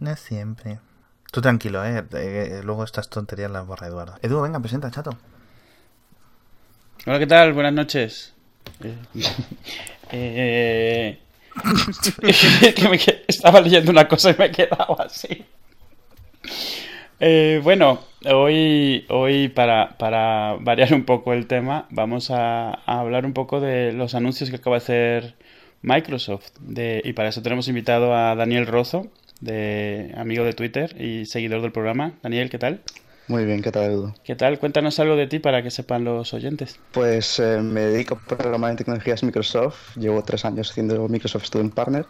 No siempre. Tú tranquilo, ¿eh? eh luego estas tonterías las borra Eduardo. Edu, venga, presenta, chato. Hola, ¿qué tal? Buenas noches. eh... estaba leyendo una cosa y me he quedado así. Eh, bueno, hoy, hoy para, para, variar un poco el tema, vamos a, hablar un poco de los anuncios que acaba de hacer Microsoft. Y para eso tenemos invitado a Daniel Rozo, de amigo de Twitter y seguidor del programa. Daniel, ¿qué tal? Muy bien, ¿qué tal, Edu? ¿Qué tal? Cuéntanos algo de ti para que sepan los oyentes. Pues eh, me dedico a programar en tecnologías Microsoft. Llevo tres años haciendo Microsoft Student Partner.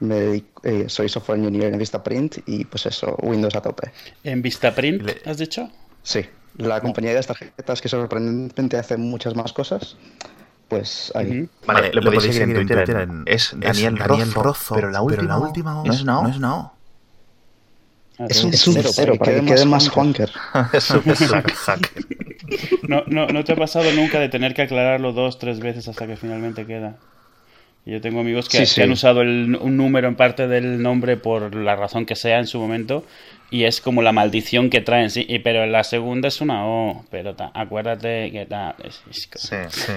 Me eh, soy software engineer en Vistaprint y pues eso, Windows a tope. ¿En Vistaprint has dicho? Sí, la compañía de las tarjetas que sorprendentemente hace muchas más cosas. Pues ahí. Vale, le, podéis seguir en Twitter. es Daniel, Rozo, pero la última, la última no es no. no es un, es un cero, para que quede más hacker. no, no, no te ha pasado nunca de tener que aclararlo dos, tres veces hasta que finalmente queda. Yo tengo amigos que, han usado un número en parte del nombre por la razón que sea en su momento y es como la maldición que traen, sí. Y, pero la segunda es una O, pero acuérdate que ta, sí, sí.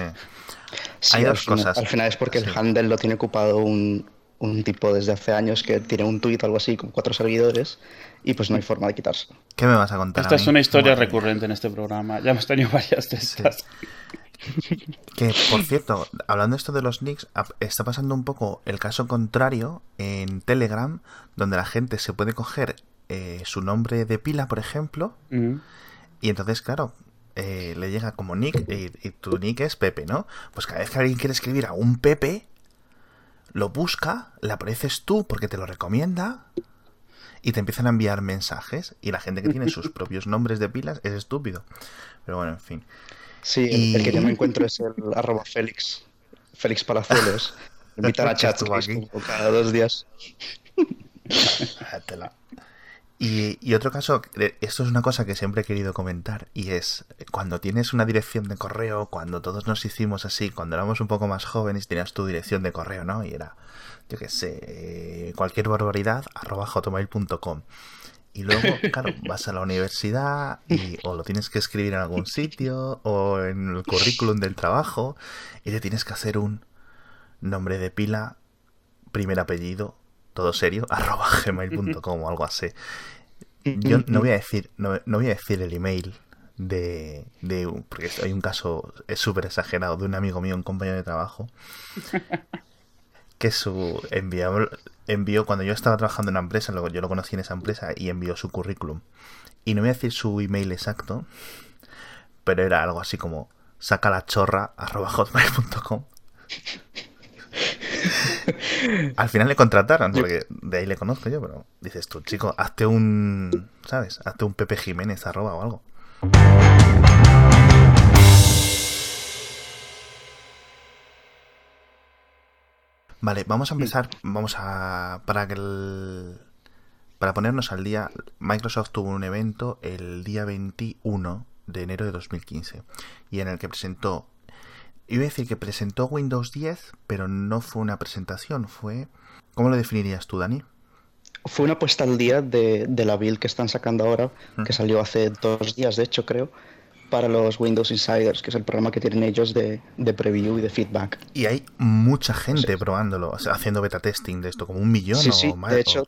Hay dos cosas. al final es porque el handle lo tiene ocupado un, un tipo desde hace años que tiene un tuit o algo así con cuatro servidores y pues no hay forma de quitarse. ¿Qué me vas a contar? Esta es una historia recurrente en este programa. Ya hemos tenido varias de estas. Que, por cierto, hablando esto de los nicks, está pasando un poco el caso contrario en Telegram, donde la gente se puede coger eh, su nombre de pila, por ejemplo, y entonces, claro, eh, le llega como nick, y, y, tu nick es Pepe, ¿no? Pues cada vez que alguien quiere escribir a un Pepe, lo busca, le apareces tú porque te lo recomienda, y te empiezan a enviar mensajes y la gente que tiene sus propios nombres de pilas es estúpido. Pero bueno, en fin. Sí, el que yo me encuentro es el arroba Félix, Félix Palazuelos. Invitar a chat cada dos días. Y, y, otro caso, esto es una cosa que siempre he querido comentar, y es cuando tienes una dirección de correo, cuando todos nos hicimos así, cuando éramos un poco más jóvenes, tenías tu dirección de correo, ¿no? Y era yo qué sé, cualquier barbaridad, arroba hotmail.com. Y luego, claro, vas a la universidad y o lo tienes que escribir en algún sitio o en el currículum del trabajo y te tienes que hacer un nombre de pila, primer apellido, todo serio, arroba gmail.com o algo así. Yo no voy a decir, no, voy a decir el email de, de porque hay un caso súper exagerado de un amigo mío, un compañero de trabajo, que su envió, envió cuando yo estaba trabajando en una empresa, luego yo lo conocí en esa empresa y envió su currículum. Y no voy a decir su email exacto, pero era algo así como sacalachorra.com. Al final le contrataron, porque de ahí le conozco yo, pero dices tú, chico, hazte un, ¿sabes? Hazte un Pepe Jiménez arroba o algo. Vale, vamos a empezar. Vamos a. Para que el. Para ponernos al día, Microsoft tuvo un evento el día 21 de enero de 2015 y en el que presentó. Iba a decir que presentó Windows 10, pero no fue una presentación, fue. ¿Cómo lo definirías tú, Dani? Fue una puesta al día de, de la build que están sacando ahora, que salió hace dos días, de hecho, creo para los Windows Insiders, que es el programa que tienen ellos de, preview y de feedback. Y hay mucha gente probándolo, haciendo beta testing de esto, como un millón sí, sí. De hecho,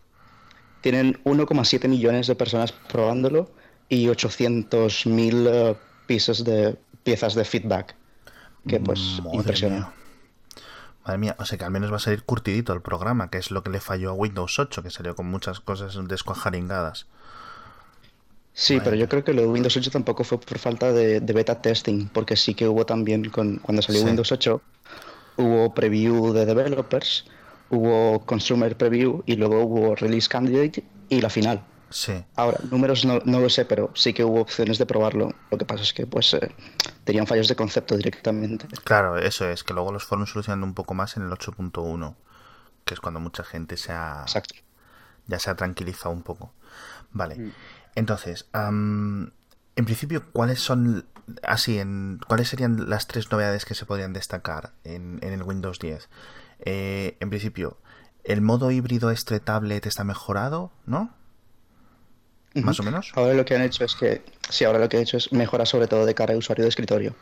tienen 1,7 millones de personas probándolo y 800.000 eh, piezas de, piezas de feedback. Que pues impresiona. Madre mía, o sea que al menos va a salir curtidito el programa, que es lo que le falló a Windows 8, que salió con muchas cosas descuajaringadas. Sí, pero yo creo que lo de Windows 8 tampoco fue por falta de, beta testing, porque sí que hubo también, con, cuando salió Windows 8, hubo preview de developers, hubo consumer preview y luego hubo release candidate y la final. Sí. Ahora, números no, no, lo sé, pero sí que hubo opciones de probarlo. Lo que pasa es que pues eh, tenían fallos de concepto directamente. Claro, eso es, que luego los fueron solucionando un poco más en el 8.1, que es cuando mucha gente se ha... Exacto. Ya se ha tranquilizado un poco. Vale. Mm. Entonces, en principio, ¿cuáles son, así, en, cuáles serían las tres novedades que se podrían destacar en, el Windows 10? Eh, en principio, el modo híbrido este tablet está mejorado, ¿no? Más o menos. Ahora lo que han hecho es que, sí, ahora lo que han hecho es mejorar sobre todo de cara al usuario de escritorio.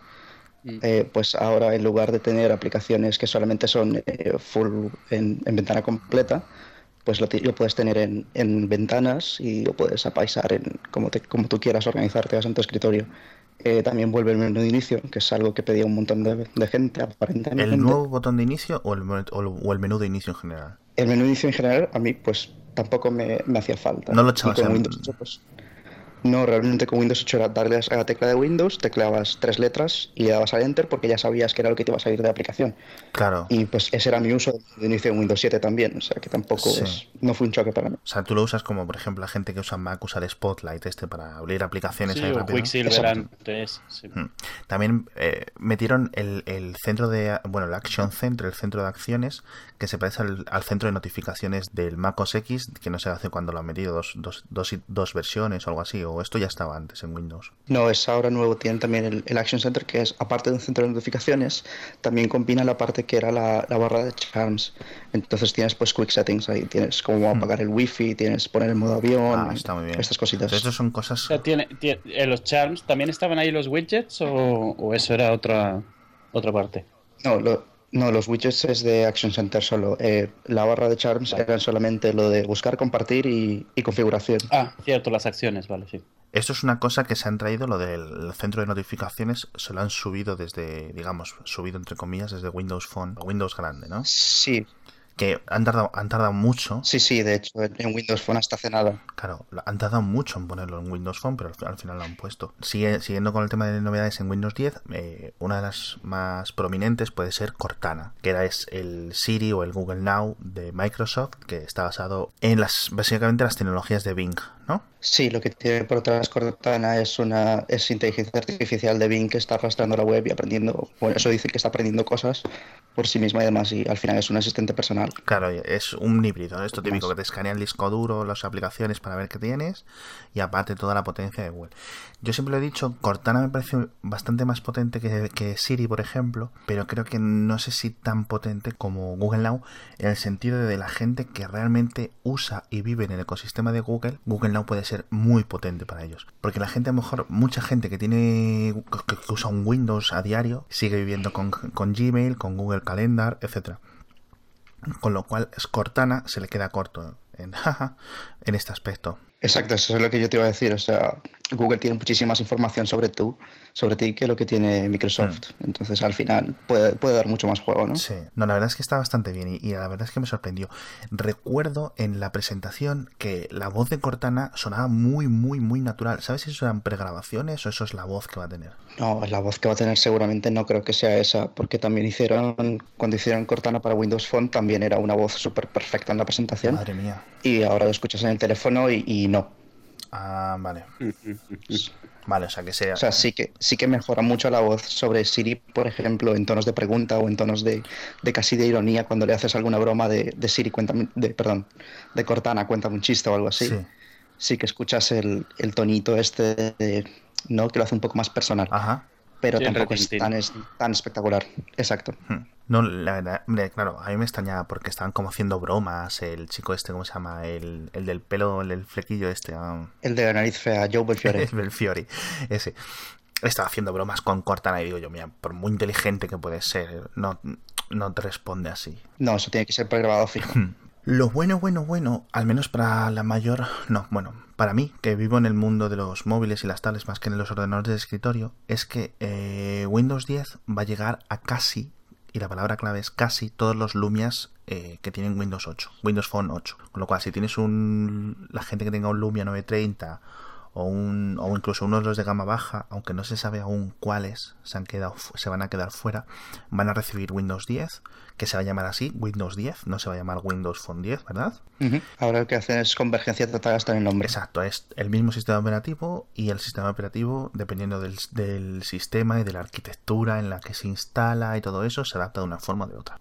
Mm. Eh, pues ahora en lugar de tener aplicaciones que solamente son eh, full en, ventana completa, pues lo, puedes tener en, ventanas y lo puedes apaisar en como, como tú quieras organizarte en tu escritorio. Eh, también vuelve el menú de inicio, que es algo que pedía un montón de, gente, aparentemente. ¿El nuevo botón de inicio o el, o el, menú de inicio en general? El menú de inicio en general, a mí, pues tampoco me, hacía falta. No lo echabas en... Windows pues, no, realmente con Windows 8 era darle a la tecla de Windows, tecleabas tres letras y le dabas al Enter porque ya sabías que era lo que te iba a salir de la aplicación. Claro. Y pues ese era mi uso de inicio en Windows 7 también, o sea que tampoco es, no fue un choque para mí. O sea, tú lo usas como, por ejemplo, la gente que usa Mac usa el Spotlight este para abrir aplicaciones sí, o Quicksilver antes. Mm. También eh, metieron el, el, centro de, bueno, el Action Center, el centro de acciones, que se parece al, al, centro de notificaciones del Mac OS X, que no sé hace cuándo lo han metido, dos, dos, dos, dos versiones o algo así, o esto ya estaba antes en Windows. No, es ahora nuevo, tienen también el, Action Center, que es, aparte de un centro de notificaciones, también combina la parte que era la, barra de charms. Entonces tienes pues quick settings ahí, tienes como hmm. apagar el wifi, tienes poner el modo avión, ah, está muy bien. estas cositas. Estas son cosas... tiene, tiene, eh, ¿Los charms también estaban ahí los widgets o, o eso era otra, otra parte? No, lo, no, los widgets es de Action Center solo. Eh, la barra de charms eran solamente lo de buscar, compartir y, configuración. Ah, cierto, las acciones, vale, sí. Esto es una cosa que se han traído, lo del centro de notificaciones, se lo han subido desde, digamos, subido entre comillas, desde Windows Phone, Windows grande, ¿no? Sí, que han tardado, han tardado mucho. Sí, sí, de hecho, en Windows Phone hasta hace nada. Claro, han tardado mucho en ponerlo en Windows Phone, pero al final lo han puesto. Sigue, siguiendo con el tema de novedades en Windows 10, eh, una de las más prominentes puede ser Cortana, que era es el Siri o el Google Now de Microsoft, que está basado en las, básicamente las tecnologías de Bing, ¿no? Sí, lo que tiene por detrás Cortana es una es inteligencia artificial de Bing que está arrastrando la web y aprendiendo, bueno, eso dice que está aprendiendo cosas por sí misma y demás, y al final es un asistente personal. Claro, es un híbrido, esto típico que te escanea el disco duro, las aplicaciones para ver qué tienes y aparte toda la potencia de Google. Yo siempre lo he dicho, Cortana me parece bastante más potente que, que Siri, por ejemplo, pero creo que no sé si tan potente como Google Now en el sentido de la gente que realmente usa y vive en el ecosistema de Google, Google Now puede ser muy potente para ellos. Porque la gente, a lo mejor, mucha gente que tiene que, usa un Windows a diario, sigue viviendo con, con Gmail, con Google Calendar, etcétera. Con lo cual, Cortana se le queda corto en, en este aspecto. Exacto, eso es lo que yo te iba a decir. O sea, Google tiene muchísima más información sobre tú, sobre ti, que lo que tiene Microsoft. Mm. Entonces, al final, puede, puede, dar mucho más juego, ¿no? Sí. No, la verdad es que está bastante bien y, la verdad es que me sorprendió. Recuerdo en la presentación que la voz de Cortana sonaba muy, muy, muy natural. ¿Sabes si eso eran pregrabaciones o eso es la voz que va a tener? No, la voz que va a tener seguramente no creo que sea esa, porque también hicieron, cuando hicieron Cortana para Windows Phone, también era una voz súper perfecta en la presentación. Madre mía. Y ahora lo escuchas en el teléfono y no. Ah, vale. vale, o sea que sea. O sea, sí que, sí que mejora mucho la voz sobre Siri, por ejemplo, en tonos de pregunta o en tonos de, de casi de ironía cuando le haces alguna broma de, de Siri, cuéntame, de, perdón, de Cortana, cuéntame un chiste o algo así. Sí, que escuchas el, el tonito este, ¿no? Que lo hace un poco más personal. Ajá pero tampoco es tan, es tan, espectacular. Exacto. Hmm. No, la verdad, hombre, claro, a mí me extrañaba porque estaban como haciendo bromas. El chico este, ¿cómo se llama? El, el del pelo, el del flequillo este. Ah. El de la nariz fea, Joe Belfiore. Belfiore, ese. Estaba haciendo bromas con Cortana y digo yo, mira, por muy inteligente que puede ser, no, no te responde así. No, eso tiene que ser pregrabado fijo. Lo bueno, bueno, bueno, al menos para la mayor, no, bueno, para mí, que vivo en el mundo de los móviles y las tablets más que en los ordenadores de escritorio, es que eh, Windows 10 va a llegar a casi, y la palabra clave es casi, todos los Lumias eh, que tienen Windows 8, Windows Phone 8. Con lo cual, si tienes un, la gente que tenga un Lumia 930 o, un, o incluso unos de los de gama baja, aunque no se sabe aún cuáles se, han quedado, se van a quedar fuera, van a recibir Windows 10, que se va a llamar así, Windows 10, no se va a llamar Windows Phone 10, ¿verdad? Ahora lo que hacen es convergencia total hasta en el nombre. Exacto, es el mismo sistema operativo y el sistema operativo, dependiendo del, del sistema y de la arquitectura en la que se instala y todo eso, se adapta de una forma o de otra.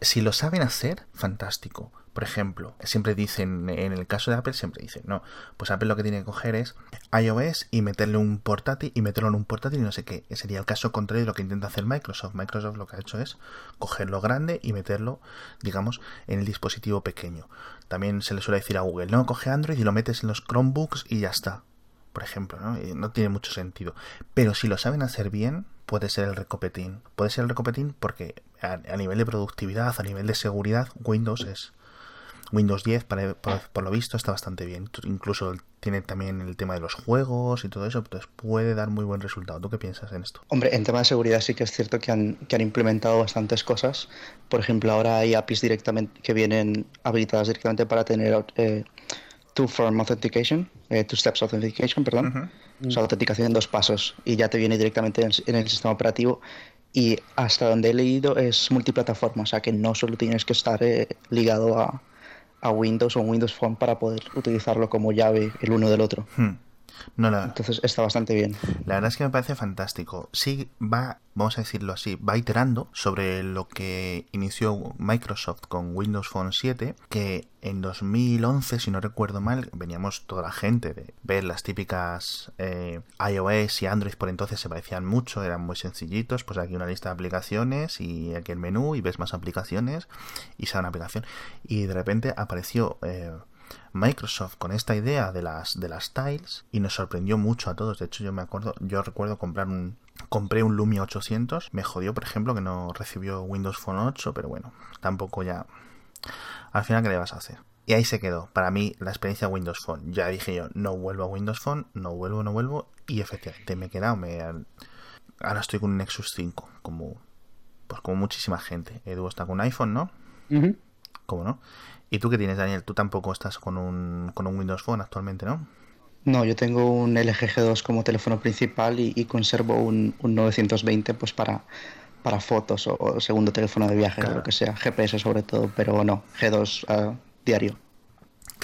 Si lo saben hacer, fantástico por ejemplo, siempre dicen, en el caso de Apple, siempre dicen, no, pues Apple lo que tiene que coger es iOS y meterle un portátil y meterlo en un portátil y no sé qué. Sería el caso contrario de lo que intenta hacer Microsoft. Microsoft lo que ha hecho es cogerlo grande y meterlo, digamos, en el dispositivo pequeño. también se le suele decir a Google, no, coge Android y lo metes en los Chromebooks y ya está. Por ejemplo, ¿no? no tiene mucho sentido. Pero si lo saben hacer bien, puede ser el recopetín. Puede ser el recopetín porque a, nivel de productividad, a nivel de seguridad, Windows es Windows 10, por, lo visto, está bastante bien. Incluso tiene también el tema de los juegos y todo eso, entonces puede dar muy buen resultado. ¿Tú qué piensas en esto? Hombre, en tema de seguridad sí que es cierto que han, que han implementado bastantes cosas. Por ejemplo, ahora hay APIs directamente que vienen habilitadas directamente para tener eh, two-form authentication, eh, two-steps authentication, perdón. O sea, autenticación en dos pasos y ya te viene directamente en el sistema operativo y hasta donde he leído es multiplataforma, o sea que no solo tienes que estar eh, ligado a, a Windows o Windows Phone para poder utilizarlo como llave el uno del otro. Hmm. No, Entonces está bastante bien. La verdad es que me parece fantástico. Sí va, vamos a decirlo así, va iterando sobre lo que inició Microsoft con Windows Phone 7, que en 2011, si no recuerdo mal, veníamos toda la gente de ver las típicas eh, iOS y Android por entonces se parecían mucho, eran muy sencillitos, pues aquí una lista de aplicaciones y aquí el menú y ves más aplicaciones y sale una aplicación. Y de repente apareció... Eh, Microsoft con esta idea de las de las tiles y nos sorprendió mucho a todos. De hecho, yo me acuerdo, yo recuerdo comprar un compré un Lumia 800, me jodió, por ejemplo, que no recibió Windows Phone 8, pero bueno, tampoco ya al final qué le vas a hacer. Y ahí se quedó. Para mí, la experiencia Windows Phone. Ya dije yo, no vuelvo a Windows Phone, no vuelvo, no vuelvo. Y efectivamente me he quedado. Me... Ahora estoy con un Nexus 5, como, pues como muchísima gente. Edu está con un iPhone, ¿no? ¿Cómo no? ¿Y tú qué tienes, Daniel? Tú tampoco estás con un, con un Windows Phone actualmente, ¿no? No, yo tengo un LG G2 como teléfono principal y, conservo un, 920 pues para, para fotos o, segundo teléfono de viaje o lo que sea, GPS sobre todo, pero no, G2 ah, diario.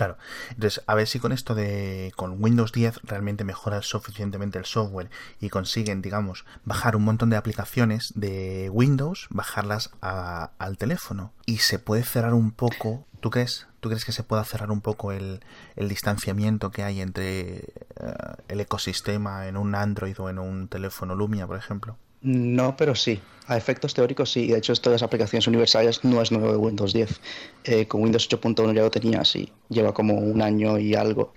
Claro. Entonces, a ver si con esto de con Windows 10 realmente mejora suficientemente el software y consiguen, digamos, bajar un montón de aplicaciones de Windows, bajarlas al teléfono. Y se puede cerrar un poco. ¿Tú crees? ¿Tú crees que se pueda cerrar un poco el, distanciamiento que hay entre eh, el ecosistema en un Android o en un teléfono Lumia, por ejemplo? No, pero sí. A efectos teóricos sí. De hecho, esto de las aplicaciones universales no es nuevo de Windows 10. Eh, con Windows 8.1 ya lo tenía así. Lleva como un año y algo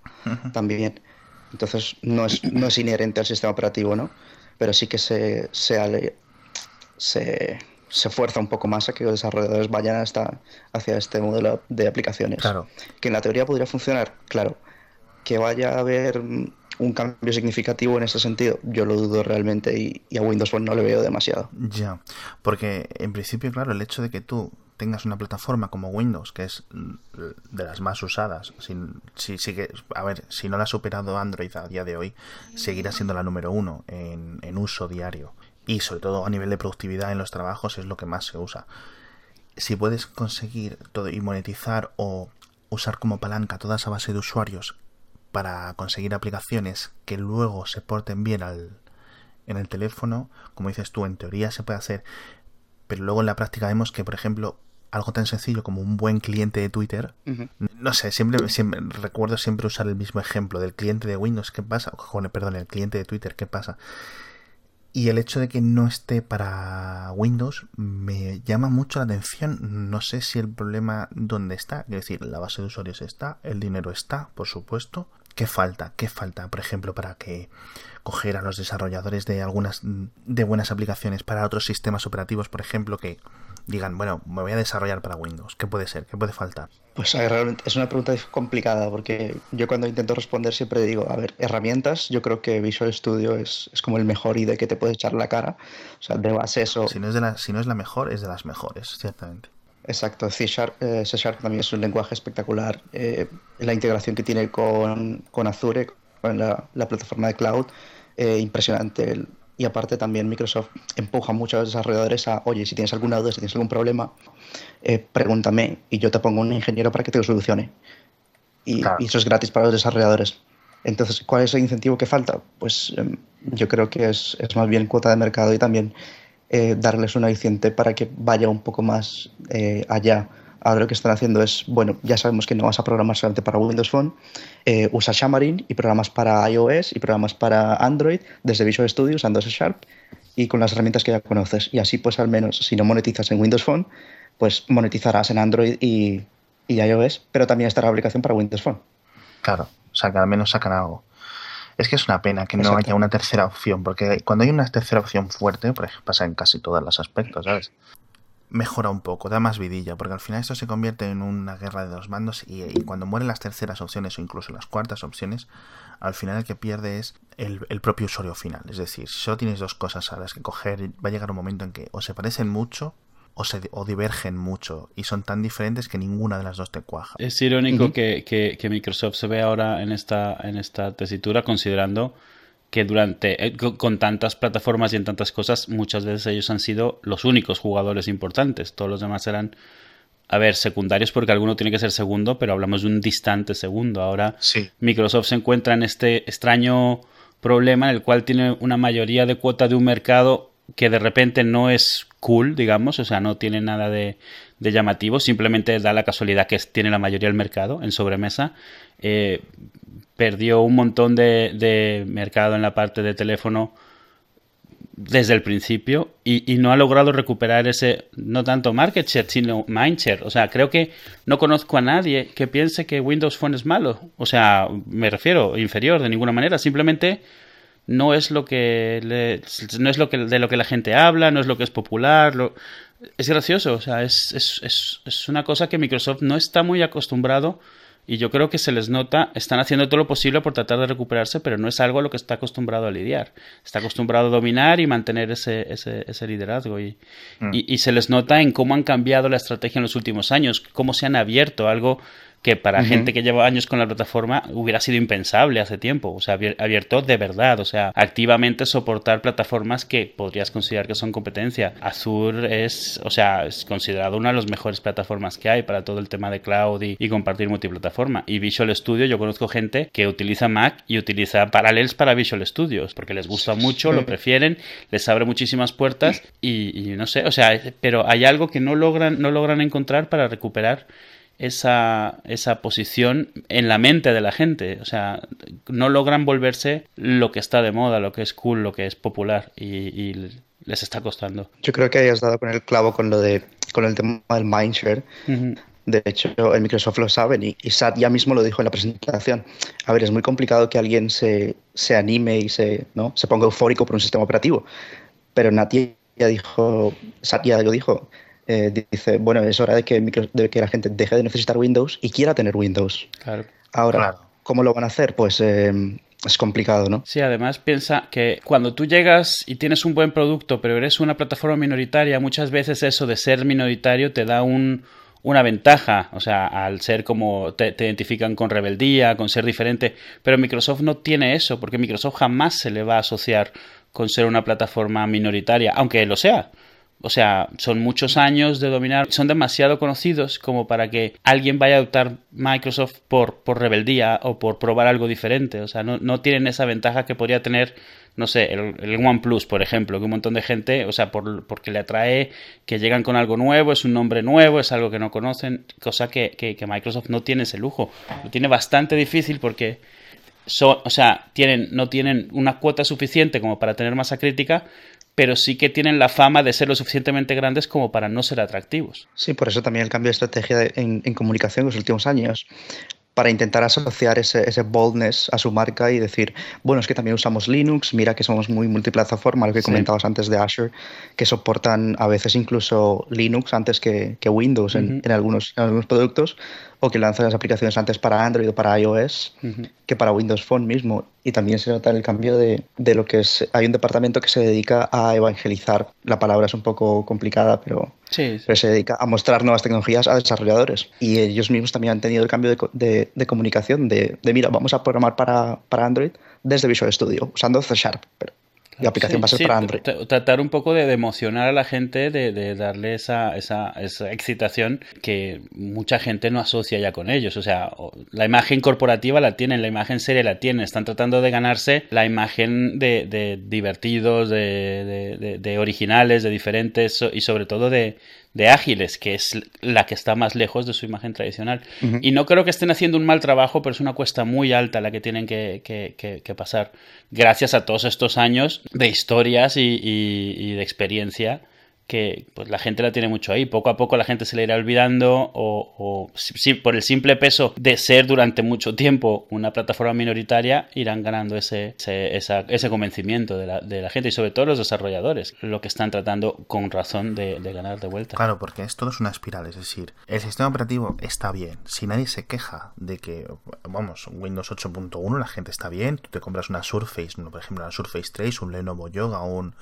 también. Entonces, no es, no es inherente al sistema operativo, ¿no? Pero sí que se, se, se, se fuerza un poco más a que los desarrolladores vayan hasta, hacia este modelo de aplicaciones. Claro. Que en la teoría podría funcionar, claro. Que vaya a haber un cambio significativo en ese sentido, yo lo dudo realmente y, a Windows Phone no le veo demasiado. Ya, porque en principio, claro, el hecho de que tú tengas una plataforma como Windows, que es de las más usadas, a ver, si no la ha superado Android a día de hoy, seguirá siendo la número uno en, en uso diario. Y sobre todo a nivel de productividad en los trabajos es lo que más se usa. Si puedes conseguir todo y monetizar o usar como palanca toda esa base de usuarios para conseguir aplicaciones que luego se porten bien al, en el teléfono, como dices tú, en teoría se puede hacer, pero luego en la práctica vemos que, por ejemplo, algo tan sencillo como un buen cliente de Twitter, no sé, siempre, siempre, recuerdo siempre usar el mismo ejemplo del cliente de Windows, ¿qué pasa? perdón, el cliente de Twitter, ¿qué pasa? Y el hecho de que no esté para Windows me llama mucho la atención. No sé si el problema dónde está. Es decir, la base de usuarios está, el dinero está, por supuesto, ¿Qué falta? ¿Qué falta, por ejemplo, para que coger a los desarrolladores de algunas de buenas aplicaciones para otros sistemas operativos, por ejemplo, que digan, bueno, me voy a desarrollar para Windows? ¿Qué puede ser? ¿Qué puede faltar? Pues realmente es una pregunta complicada porque yo cuando intento responder siempre digo, a ver, herramientas, yo creo que Visual Studio es, es como el mejor IDE que te puede echar la cara. O sea, de base eso... Si no es, de la, si no es la mejor, es de las mejores, ciertamente. Exacto, C Sharp, eh, C Sharp también es un lenguaje espectacular. Eh, la integración que tiene con, con Azure, con la, plataforma de cloud, eh, impresionante. Y aparte también Microsoft empuja mucho a los desarrolladores a, oye, si tienes alguna duda, si tienes algún problema, pregúntame y yo te pongo un ingeniero para que te lo solucione. Y, eso es gratis para los desarrolladores. Entonces, ¿cuál es el incentivo que falta? Pues em, yo creo que es, es más bien cuota de mercado y también eh, darles un aliciente para que vaya un poco más eh, allá. Ahora lo que están haciendo es, bueno, ya sabemos que no vas a programar solamente para Windows Phone, eh, usa Xamarin y programas para iOS y programas para Android desde Visual Studio usando C Sharp y con las herramientas que ya conoces. Y así pues al menos si no monetizas en Windows Phone, pues monetizarás en Android y, y iOS, pero también está la aplicación para Windows Phone. Claro, o sea que al menos sacan algo. Es que es una pena que no haya una tercera opción, porque cuando hay una tercera opción fuerte, por ejemplo, pasa en casi todos los aspectos, ¿sabes? Mejora un poco, da más vidilla, porque al final esto se convierte en una guerra de dos mandos y, cuando mueren las terceras opciones o incluso las cuartas opciones, al final el que pierde es el, propio usuario final. Es decir, si solo tienes dos cosas a las que coger, va a llegar un momento en que o se parecen mucho o, se, o divergen mucho y son tan diferentes que ninguna de las dos te cuaja. Es irónico que, que, Microsoft se ve ahora en esta, en esta tesitura considerando que durante eh, con tantas plataformas y en tantas cosas muchas veces ellos han sido los únicos jugadores importantes. Todos los demás eran a ver secundarios porque alguno tiene que ser segundo pero hablamos de un distante segundo. Ahora Microsoft se encuentra en este extraño problema en el cual tiene una mayoría de cuota de un mercado que de repente no es cool, digamos, o sea, no tiene nada de, llamativo, simplemente da la casualidad que tiene la mayoría del mercado en sobremesa. Eh, perdió un montón de, mercado en la parte de teléfono desde el principio y, no ha logrado recuperar ese, no tanto market share, sino mind share. O sea, creo que no conozco a nadie que piense que Windows Phone es malo. O sea, me refiero, inferior de ninguna manera. Simplemente no es lo que no es lo que de lo que la gente habla, no es lo que es popular, es gracioso, o sea, es, es, es, una cosa que Microsoft no está muy acostumbrado y yo creo que se les nota, están haciendo todo lo posible por tratar de recuperarse, pero no es algo a lo que está acostumbrado a lidiar. Está acostumbrado a dominar y mantener ese, ese, ese liderazgo. Y, mm. y, y, se les nota en cómo han cambiado la estrategia en los últimos años, cómo se han abierto algo que para gente que lleva años con la plataforma hubiera sido impensable hace tiempo. O sea, abierto de verdad, o sea, activamente soportar plataformas que podrías considerar que son competencia. Azure es, o sea, es considerado una de las mejores plataformas que hay para todo el tema de cloud y, compartir multiplataforma. Y Visual Studio, yo conozco gente que utiliza Mac y utiliza Parallels para Visual Studios, porque les gusta mucho, lo prefieren, les abre muchísimas puertas y, y no sé, o sea, pero hay algo que no logran, no logran encontrar para recuperar esa, esa posición en la mente de la gente. O sea, no logran volverse lo que está de moda, lo que es cool, lo que es popular y, les está costando. Yo creo que hayas dado con el clavo con lo de con el tema del mindshare. De hecho, el Microsoft lo saben y, y, Sat ya mismo lo dijo en la presentación. A ver, es muy complicado que alguien se, se anime y se, ¿no? se ponga eufórico por un sistema operativo. Pero Nati ya dijo, Sat ya lo dijo, eh, dice, bueno, es hora de que, de que la gente deje de necesitar Windows y quiera tener Windows. Claro. Ahora, ¿cómo lo van a hacer? Pues eh, es complicado, ¿no? Sí, además piensa que cuando tú llegas y tienes un buen producto, pero eres una plataforma minoritaria, muchas veces eso de ser minoritario te da un, una ventaja, o sea, al ser como te, te, identifican con rebeldía, con ser diferente, pero Microsoft no tiene eso, porque Microsoft jamás se le va a asociar con ser una plataforma minoritaria, aunque lo sea. O sea, son muchos años de dominar, son demasiado conocidos como para que alguien vaya a adoptar Microsoft por, por rebeldía o por probar algo diferente. O sea, no, no tienen esa ventaja que podría tener, no sé, el, OnePlus, por ejemplo, que un montón de gente, o sea, por, porque le atrae que llegan con algo nuevo, es un nombre nuevo, es algo que no conocen, cosa que, que, que Microsoft no tiene ese lujo. Lo tiene bastante difícil porque son, o sea, tienen, no tienen una cuota suficiente como para tener masa crítica, pero sí que tienen la fama de ser lo suficientemente grandes como para no ser atractivos. Sí, por eso también el cambio de estrategia en, en comunicación en los últimos años para intentar asociar ese, ese, boldness a su marca y decir, bueno, es que también usamos Linux, mira que somos muy multiplataforma, lo que comentabas antes de Azure, que soportan a veces incluso Linux antes que, que Windows en, en, algunos, en algunos productos, o que lanzan las aplicaciones antes para Android o para iOS que para Windows Phone mismo. Y también se nota el cambio de, de, lo que es. Hay un departamento que se dedica a evangelizar. La palabra es un poco complicada, pero, sí, pero se dedica a mostrar nuevas tecnologías a desarrolladores. Y ellos mismos también han tenido el cambio de, de, de comunicación: de, mira, vamos a programar para, para Android desde Visual Studio, usando C Sharp. Pero la aplicación va a ser para Android. Tratar un poco de, emocionar a la gente, de, darle esa, esa, esa, excitación que mucha gente no asocia ya con ellos. O sea, la imagen corporativa la tienen, la imagen seria la tienen. Están tratando de ganarse la imagen de, divertidos, de, originales, de diferentes y sobre todo de, de ágiles, que es la que está más lejos de su imagen tradicional. Y no creo que estén haciendo un mal trabajo, pero es una cuesta muy alta la que tienen que, que, pasar, gracias a todos estos años de historias y, y, de experiencia que pues la gente la tiene mucho ahí. Poco a poco la gente se le irá olvidando o, por el simple peso de ser durante mucho tiempo una plataforma minoritaria irán ganando ese, ese, ese convencimiento de la, de la, gente y sobre todo los desarrolladores, lo que están tratando con razón de, de, ganar de vuelta. Claro, porque esto es una espiral, es decir, el sistema operativo está bien. Si nadie se queja de que, vamos, Windows 8.1 la gente está bien, tú te compras una Surface, por ejemplo, una Surface 3, un Lenovo Yoga, un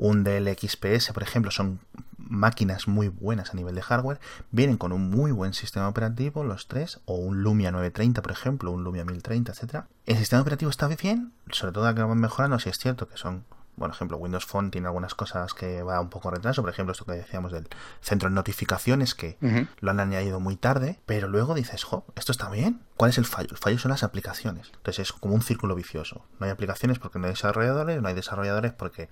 un Dell XPS, por ejemplo, son máquinas muy buenas a nivel de hardware, vienen con un muy buen sistema operativo, los tres, o un Lumia 930, por ejemplo, un Lumia 1030, etcétera. El sistema operativo está bien, sobre todo que van mejorando, si es cierto que son por ejemplo, Windows Phone tiene algunas cosas que va un poco retraso, por ejemplo, esto que decíamos del centro de notificaciones, que lo han añadido muy tarde, pero luego dices, jo, esto está bien. ¿Cuál es el fallo? El fallo son las aplicaciones. Entonces es como un círculo vicioso. No hay aplicaciones porque no hay desarrolladores, no hay desarrolladores porque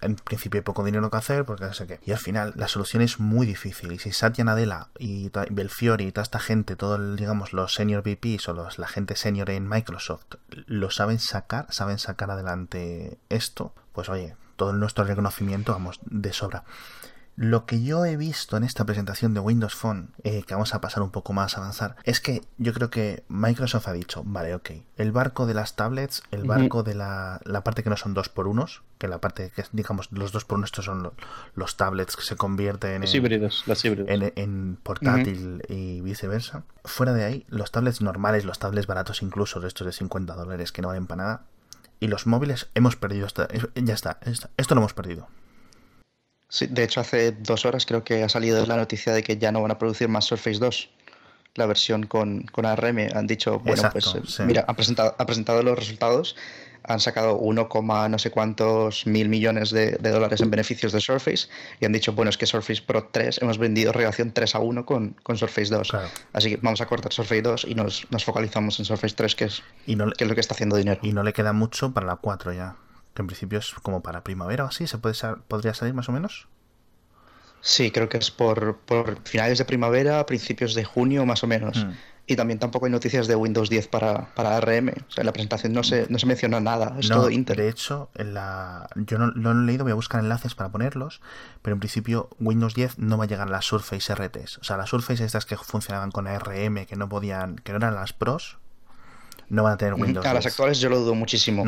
en principio hay poco dinero que hacer, porque no sé qué. Y al final la solución es muy difícil. Y si Satya Nadella y Belfiori y toda esta gente, todos, digamos, los senior VPs o los, la gente senior en Microsoft, lo saben sacar, saben sacar adelante esto, pues oye, todo nuestro reconocimiento, vamos, de sobra. Lo que yo he visto en esta presentación de Windows Phone, eh, que vamos a pasar un poco más a avanzar, es que yo creo que Microsoft ha dicho, vale, ok, el barco de las tablets, el barco de la, la, parte que no son dos por unos, que la parte que digamos los dos por uno estos son los, tablets que se convierten en, híbridos, En, portátil y viceversa. Fuera de ahí, los tablets normales, los tablets baratos incluso, estos de 50 dólares que no valen para nada, y los móviles hemos perdido, ya está, esto lo hemos perdido. Sí, de hecho, hace dos horas creo que ha salido la noticia de que ya no van a producir más Surface 2, la versión con, con ARM. Han dicho, bueno, pues eh, mira, han presentado, han presentado los resultados, han sacado 1, no sé cuántos mil millones de, dólares en beneficios de Surface y han dicho, bueno, es que Surface Pro 3 hemos vendido relación 3 a 1 con, con Surface 2. Así que vamos a cortar Surface 2 y nos, nos focalizamos en Surface 3, que es, que es lo que está haciendo dinero. Y no le queda mucho para la 4 ya en principio es como para primavera o así, ¿se puede podría salir más o menos? Sí, creo que es por, finales de primavera, principios de junio más o menos. Mm. Y también tampoco hay noticias de Windows 10 para, para ARM. O sea, en la presentación no se, no se menciona nada, es todo Intel. De hecho, en la... yo no lo he leído, voy a buscar enlaces para ponerlos, pero en principio Windows 10 no va a llegar a las Surface RTs. O sea, las Surface estas que funcionaban con ARM, que no podían, que no eran las pros, no van a tener Windows. A las actuales yo lo dudo muchísimo.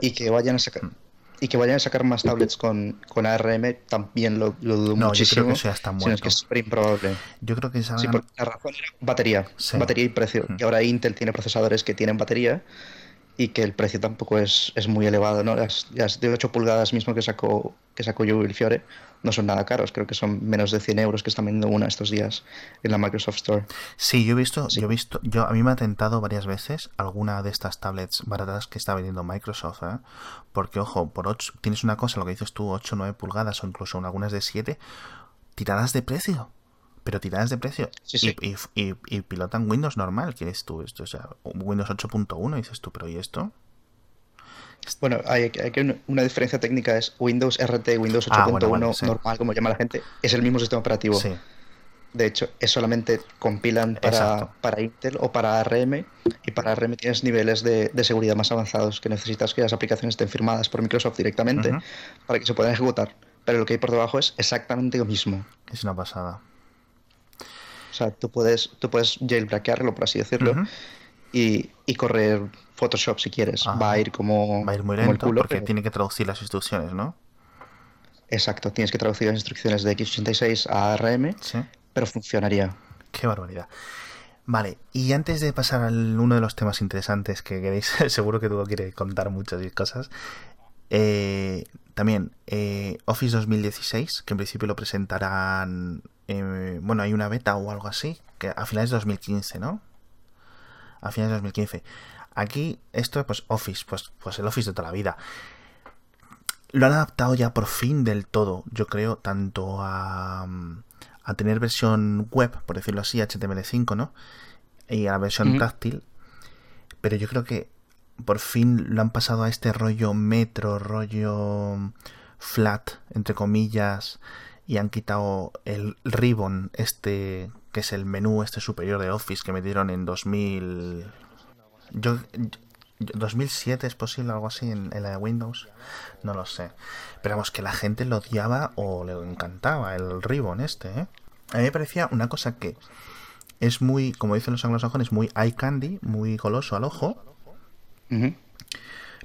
Y que vayan a sacar. Mm. Y que vayan a sacar más tablets con, con ARM también lo, dudo no, muchísimo. Yo creo que eso ya está muerto. que es súper improbable. Yo creo que Sí, porque la razón era batería. Batería y precio. Mm. Y ahora Intel tiene procesadores que tienen batería y que el precio tampoco es, es muy elevado, ¿no? Las, de 8 pulgadas mismo que sacó, que sacó yo el Fiore no son nada caros, creo que son menos de 100 euros que están vendiendo una estos días en la Microsoft Store. Sí, yo he visto, yo he visto, yo a mí me ha tentado varias veces alguna de estas tablets baratas que está vendiendo Microsoft, ¿eh? porque ojo, por 8, tienes una cosa, lo que dices tú, 8 9 pulgadas o incluso algunas de 7, tiradas de precio pero tiradas de precio Y, y, pilotan Windows normal, ¿quieres tú? Esto, o sea, Windows 8.1, dices tú, pero ¿y esto? Bueno, hay, hay una diferencia técnica, es Windows RT, Windows 8.1 ah, normal, como llama la gente, es el mismo sistema operativo. Sí. De hecho, es solamente compilan para, para, Intel o para ARM y para ARM tienes niveles de, seguridad más avanzados que necesitas que las aplicaciones estén firmadas por Microsoft directamente para que se puedan ejecutar. Pero lo que hay por debajo es exactamente lo mismo. Es una pasada. O sea, tú puedes, tú puedes jailbreakearlo, por así decirlo, y, correr Photoshop si quieres. Va a ir como. Va a ir muy lento porque tiene que traducir las instrucciones, ¿no? Exacto, tienes que traducir las instrucciones de x86 a ARM, pero funcionaría. Qué barbaridad. Vale, y antes de pasar a uno de los temas interesantes que queréis, seguro que tú quieres contar muchas cosas. Eh, también eh, Office 2016, que en principio lo presentarán eh, bueno, hay una beta o algo así, que a finales de 2015, ¿no? A finales de 2015. Aquí, esto, pues Office, pues, pues el Office de toda la vida. Lo han adaptado ya por fin del todo, yo creo, tanto a, a tener versión web, por decirlo así, HTML5, ¿no? Y a la versión táctil. Pero yo creo que por fin lo han pasado a este rollo metro, rollo flat, entre comillas, y han quitado el ribbon este que es el menú este superior de Office que me dieron en 2000 yo 2007 es posible, algo así, en, la de Windows. No lo sé. Pero vamos, que la gente lo odiaba o le encantaba el ribbon este, ¿eh? A mí me parecía una cosa que es muy, como dicen los anglosajones, muy eye candy, muy goloso al ojo.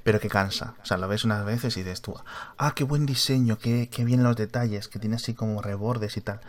Pero que cansa. O sea, lo ves unas veces y dices tú, ah, qué buen diseño, qué, qué bien los detalles, que tiene así como rebordes y tal.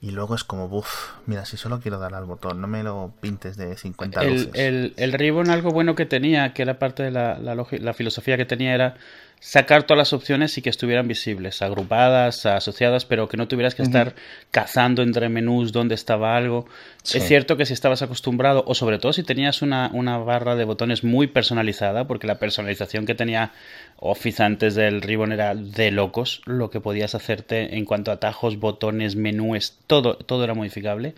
Y luego es como, uff, mira, si solo quiero dar al botón, no me lo pintes de 50 luces. El, el, Ribbon, algo bueno que tenía, que era parte de la, la, la filosofía que tenía, era sacar todas las opciones y que estuvieran visibles, agrupadas, asociadas, pero que no tuvieras que estar cazando entre menús dónde estaba algo. Es cierto que si estabas acostumbrado, o sobre todo si tenías una, una, barra de botones muy personalizada, porque la personalización que tenía Office antes del Ribbon era de locos, lo que podías hacerte en cuanto a atajos, botones, menús, todo, todo era modificable.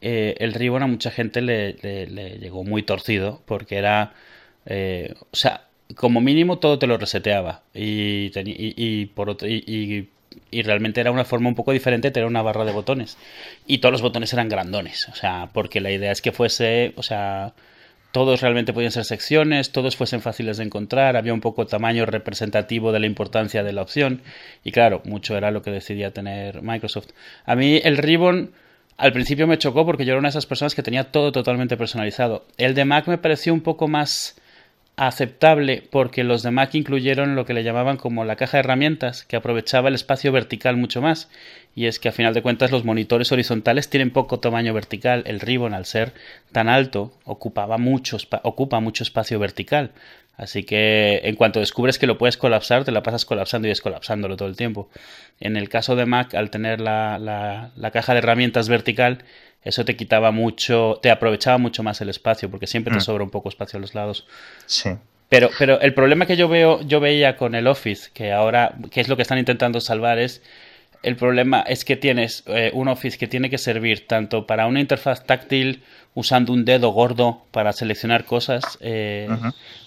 Eh, el Ribbon a mucha gente le, le, llegó muy torcido, porque era... Eh, o sea, como mínimo todo te lo reseteaba. Y, y, por y, y, realmente era una forma un poco diferente de tener una barra de botones. Y todos los botones eran grandones o sea porque la idea es que fuese o sea todos realmente podían ser secciones todos fuesen fáciles de encontrar había un poco tamaño representativo de la importancia de la opción. Y claro mucho era lo que decidía tener Microsoft. A mí el ribbon al principio me chocó porque yo era una de esas personas que tenía todo totalmente personalizado. El de Mac me pareció un poco más aceptable porque los de Mac incluyeron lo que le llamaban como la caja de herramientas, que aprovechaba el espacio vertical mucho más. Y es que a final de cuentas los monitores horizontales tienen poco tamaño vertical. El Ribbon, al ser tan alto, ocupaba mucho, ocupa mucho espacio vertical. Así que en cuanto descubres que lo puedes colapsar, te la pasas colapsando y descolapsándolo todo el tiempo. En el caso de Mac, al tener la, la, la caja de herramientas vertical, eso te quitaba mucho, te aprovechaba mucho más el espacio, porque siempre te mm. sobra un poco espacio a los lados. Sí. Pero, pero el problema que yo veo, yo veía con el Office, que ahora, que es lo que están intentando salvar, es el problema es que tienes eh, un Office que tiene que servir tanto para una interfaz táctil usando un dedo gordo para seleccionar cosas, eh,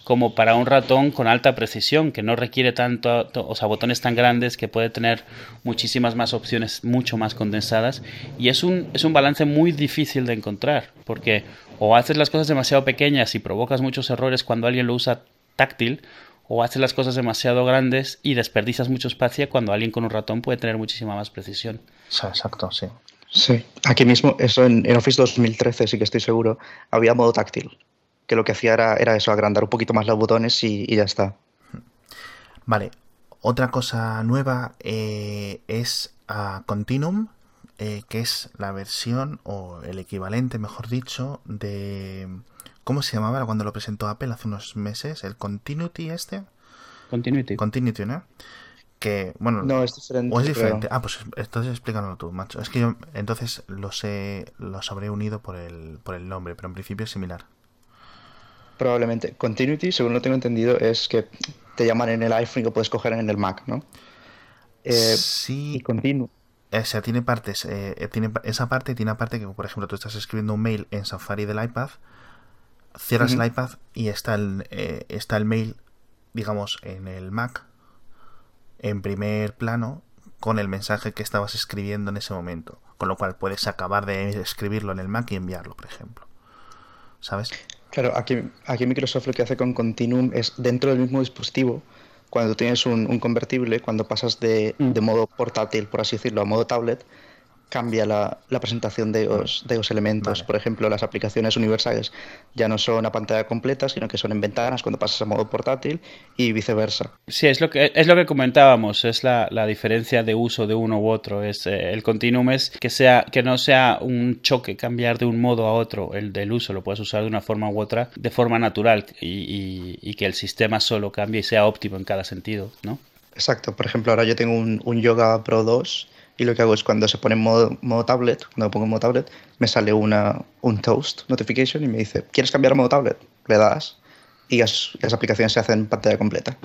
como para un ratón con alta precisión, que no requiere tanto, o sea, botones tan grandes que puede tener muchísimas más opciones, mucho más condensadas. Y es un, es un balance muy difícil de encontrar, porque o haces las cosas demasiado pequeñas y provocas muchos errores cuando alguien lo usa táctil, o haces las cosas demasiado grandes y desperdicias mucho espacio cuando alguien con un ratón puede tener muchísima más precisión. Exacto, sí. Sí, aquí mismo, eso en, Office 2013 sí que estoy seguro, había modo táctil, que lo que hacía era, era eso, agrandar un poquito más los botones y, ya está. Vale, otra cosa nueva eh, es a Continuum, eh, que es la versión o el equivalente, mejor dicho, de... ¿Cómo se llamaba cuando lo presentó Apple hace unos meses? ¿El Continuity este? Continuity. Continuity, ¿no? que bueno no es diferente o es diferente ah pues entonces explícanoslo tú macho es que yo entonces los he los habré unido por el por el nombre pero en principio es similar probablemente continuity según lo tengo entendido es que te llaman en el iPhone y lo puedes coger en el Mac no eh, sí y continuo o sea, tiene partes, eh, eh, tiene esa parte tiene parte que, por ejemplo, tú estás escribiendo un mail en Safari del iPad, cierras el iPad y está el, está el mail, digamos, en el Mac en primer plano con el mensaje que estabas escribiendo en ese momento. Con lo cual puedes acabar de escribirlo en el Mac y enviarlo, por ejemplo. ¿Sabes? Claro, aquí, aquí Microsoft lo que hace con Continuum es dentro del mismo dispositivo, cuando tienes un, convertible, cuando pasas de, mm. de, modo portátil, por así decirlo, a modo tablet, cambia la, presentación de los, de los elementos. Por ejemplo, las aplicaciones universales ya no son a pantalla completa, sino que son en ventanas cuando pasas a modo portátil y viceversa. Sí, es lo que, es lo que comentábamos, es la, diferencia de uso de uno u otro. Es, eh, el continuum es que, sea, que no sea un choque cambiar de un modo a otro el del uso, lo puedes usar de una forma u otra de forma natural y, y, que el sistema solo cambie y sea óptimo en cada sentido, ¿no? Exacto, por ejemplo, ahora yo tengo un, un Yoga Pro 2 y lo que hago es cuando se pone en modo, modo tablet, cuando pongo en modo tablet, me sale una, un toast notification y me dice, ¿quieres cambiar a modo tablet? Le das y las, aplicaciones se hacen en pantalla completa.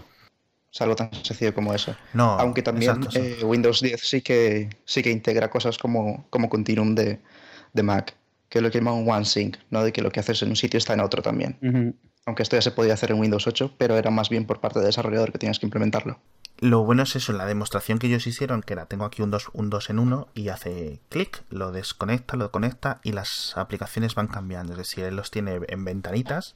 Es algo tan sencillo como eso. No, Aunque también eh, Windows 10 sí que, sí que integra cosas como, como Continuum de, de Mac, que es lo que llaman OneSync, ¿no? de que lo que haces en un sitio está en otro también. Aunque esto ya se podía hacer en Windows 8, pero era más bien por parte del desarrollador que tienes que implementarlo. Lo bueno es eso, la demostración que ellos hicieron, que era tengo aquí un 2 un dos en 1 y hace clic, lo desconecta, lo conecta y las aplicaciones van cambiando. Es decir, él los tiene en ventanitas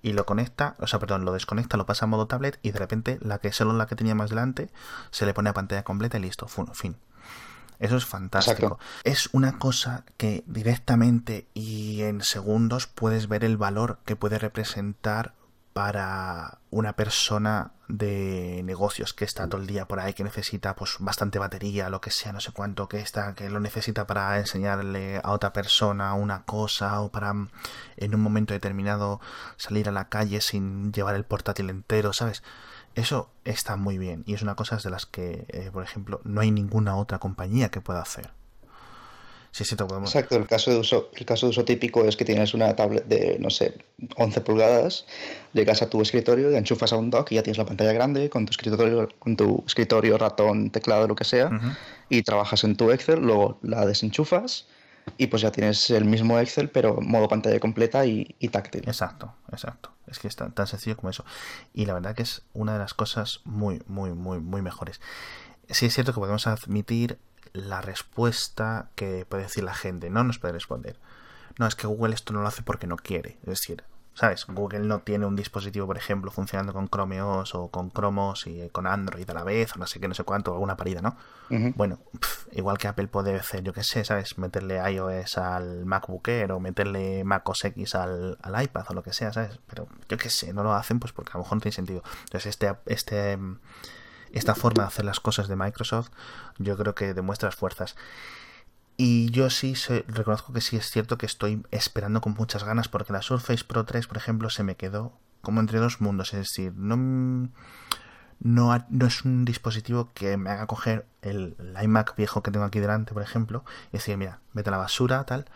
y lo conecta, o sea, perdón, lo desconecta, lo pasa a modo tablet y de repente la que solo la que tenía más delante se le pone a pantalla completa y listo, fin. Eso es fantástico. Es una cosa que directamente y en segundos puedes ver el valor que puede representar para una persona de negocios que está todo el día por ahí, que necesita pues bastante batería, lo que sea, no sé cuánto, que está, que lo necesita para enseñarle a otra persona una cosa o para en un momento determinado salir a la calle sin llevar el portátil entero, ¿sabes? Eso está muy bien y es una cosa de las que, eh, por ejemplo, no hay ninguna otra compañía que pueda hacer. Sí, sí, Exacto, el caso, de uso, el caso de uso típico es que tienes una tablet de, no sé, 11 pulgadas, llegas a tu escritorio y enchufas a un dock y ya tienes la pantalla grande con tu escritorio, con tu escritorio ratón, teclado, lo que sea, y trabajas en tu Excel, luego la desenchufas y pues ya tienes el mismo Excel, pero modo pantalla completa y, y táctil. Exacto, exacto. Es que es tan, tan sencillo como eso. Y la verdad que es una de las cosas muy, muy, muy, muy mejores. Sí es cierto que podemos admitir la respuesta que puede decir la gente. No nos puede responder. No, es que Google esto no lo hace porque no quiere. Es decir, ¿sabes? Google no tiene un dispositivo, por ejemplo, funcionando con Chrome OS o con Chromos y con Android a la vez, o no sé qué, no sé cuánto, alguna parida, ¿no? Bueno, igual que Apple puede hacer, yo qué sé, ¿sabes? Meterle iOS al MacBook Air o meterle Mac OS X al, al iPad o lo que sea, ¿sabes? Pero yo qué sé, no lo hacen pues porque a lo mejor no tiene sentido. Entonces, este, este esta forma de hacer las cosas de Microsoft yo creo que demuestra fuerzas. Y yo sí reconozco que sí es cierto que estoy esperando con muchas ganas porque la Surface Pro 3, por ejemplo, se me quedó como entre dos mundos. Es decir, no, no, no es un dispositivo que me haga coger el, iMac viejo que tengo aquí delante, por ejemplo, y decir, mira, vete a la basura, tal,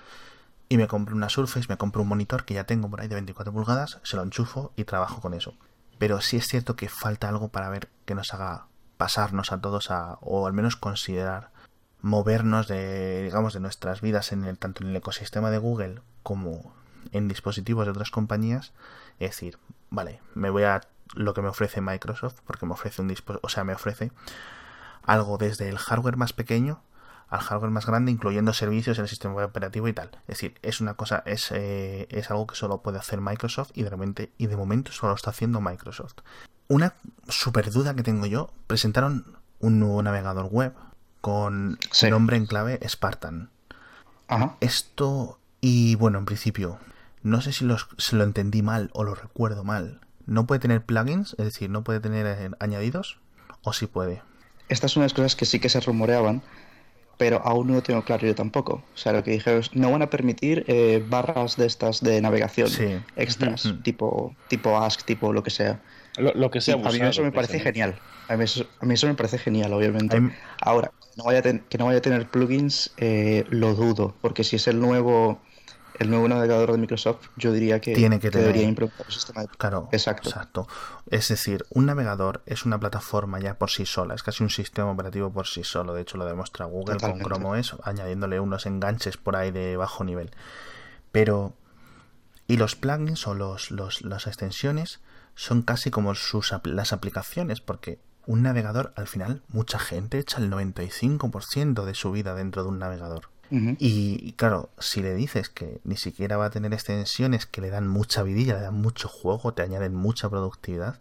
y me compro una Surface, me compro un monitor que ya tengo por ahí de 24 pulgadas, se lo enchufo y trabajo con eso pero sí es cierto que falta algo para ver que nos haga pasarnos a todos a, o al menos considerar movernos de, digamos, de nuestras vidas en el, tanto en el ecosistema de Google como en dispositivos de otras compañías. Es decir, vale, me voy a lo que me ofrece Microsoft, porque me ofrece un o sea, me ofrece algo desde el hardware más pequeño al hardware más grande, incluyendo servicios en el sistema operativo y tal. Es decir, es una cosa, es, eh, es algo que solo puede hacer Microsoft y de repente, y de momento solo está haciendo Microsoft. Una super duda que tengo yo, presentaron un nuevo navegador web con nombre en clave Spartan. Esto, y bueno, en principio, no sé si, los, si lo entendí mal o lo recuerdo mal. ¿No puede tener plugins? Es decir, ¿no puede tener eh, añadidos? ¿O sí puede? Estas son las cosas que sí que se rumoreaban, pero aún no lo tengo claro yo tampoco. O sea, lo que dije es, no van a permitir eh, barras de estas de navegación extras, tipo, tipo Ask, tipo lo que sea. Lo, que sea. a mí eso me parece genial. A mí eso, a mí eso, me parece genial, obviamente. Ahora, no vaya que no vaya a tener plugins, eh, lo dudo, porque si es el nuevo el nuevo navegador de Microsoft, yo diría que, Tiene que, debería implementar el sistema de... Claro, exacto. exacto. Es decir, un navegador es una plataforma ya por sí sola, es casi un sistema operativo por sí solo. De hecho, lo demuestra Google con Chrome OS, añadiéndole unos enganches por ahí de bajo nivel. Pero... Y los plugins o los, los, las extensiones son casi como sus, las aplicaciones, porque un navegador, al final, mucha gente echa el 95% de su vida dentro de un navegador. Y claro, si le dices que ni siquiera va a tener extensiones que le dan mucha vidilla, le dan mucho juego, te añaden mucha productividad,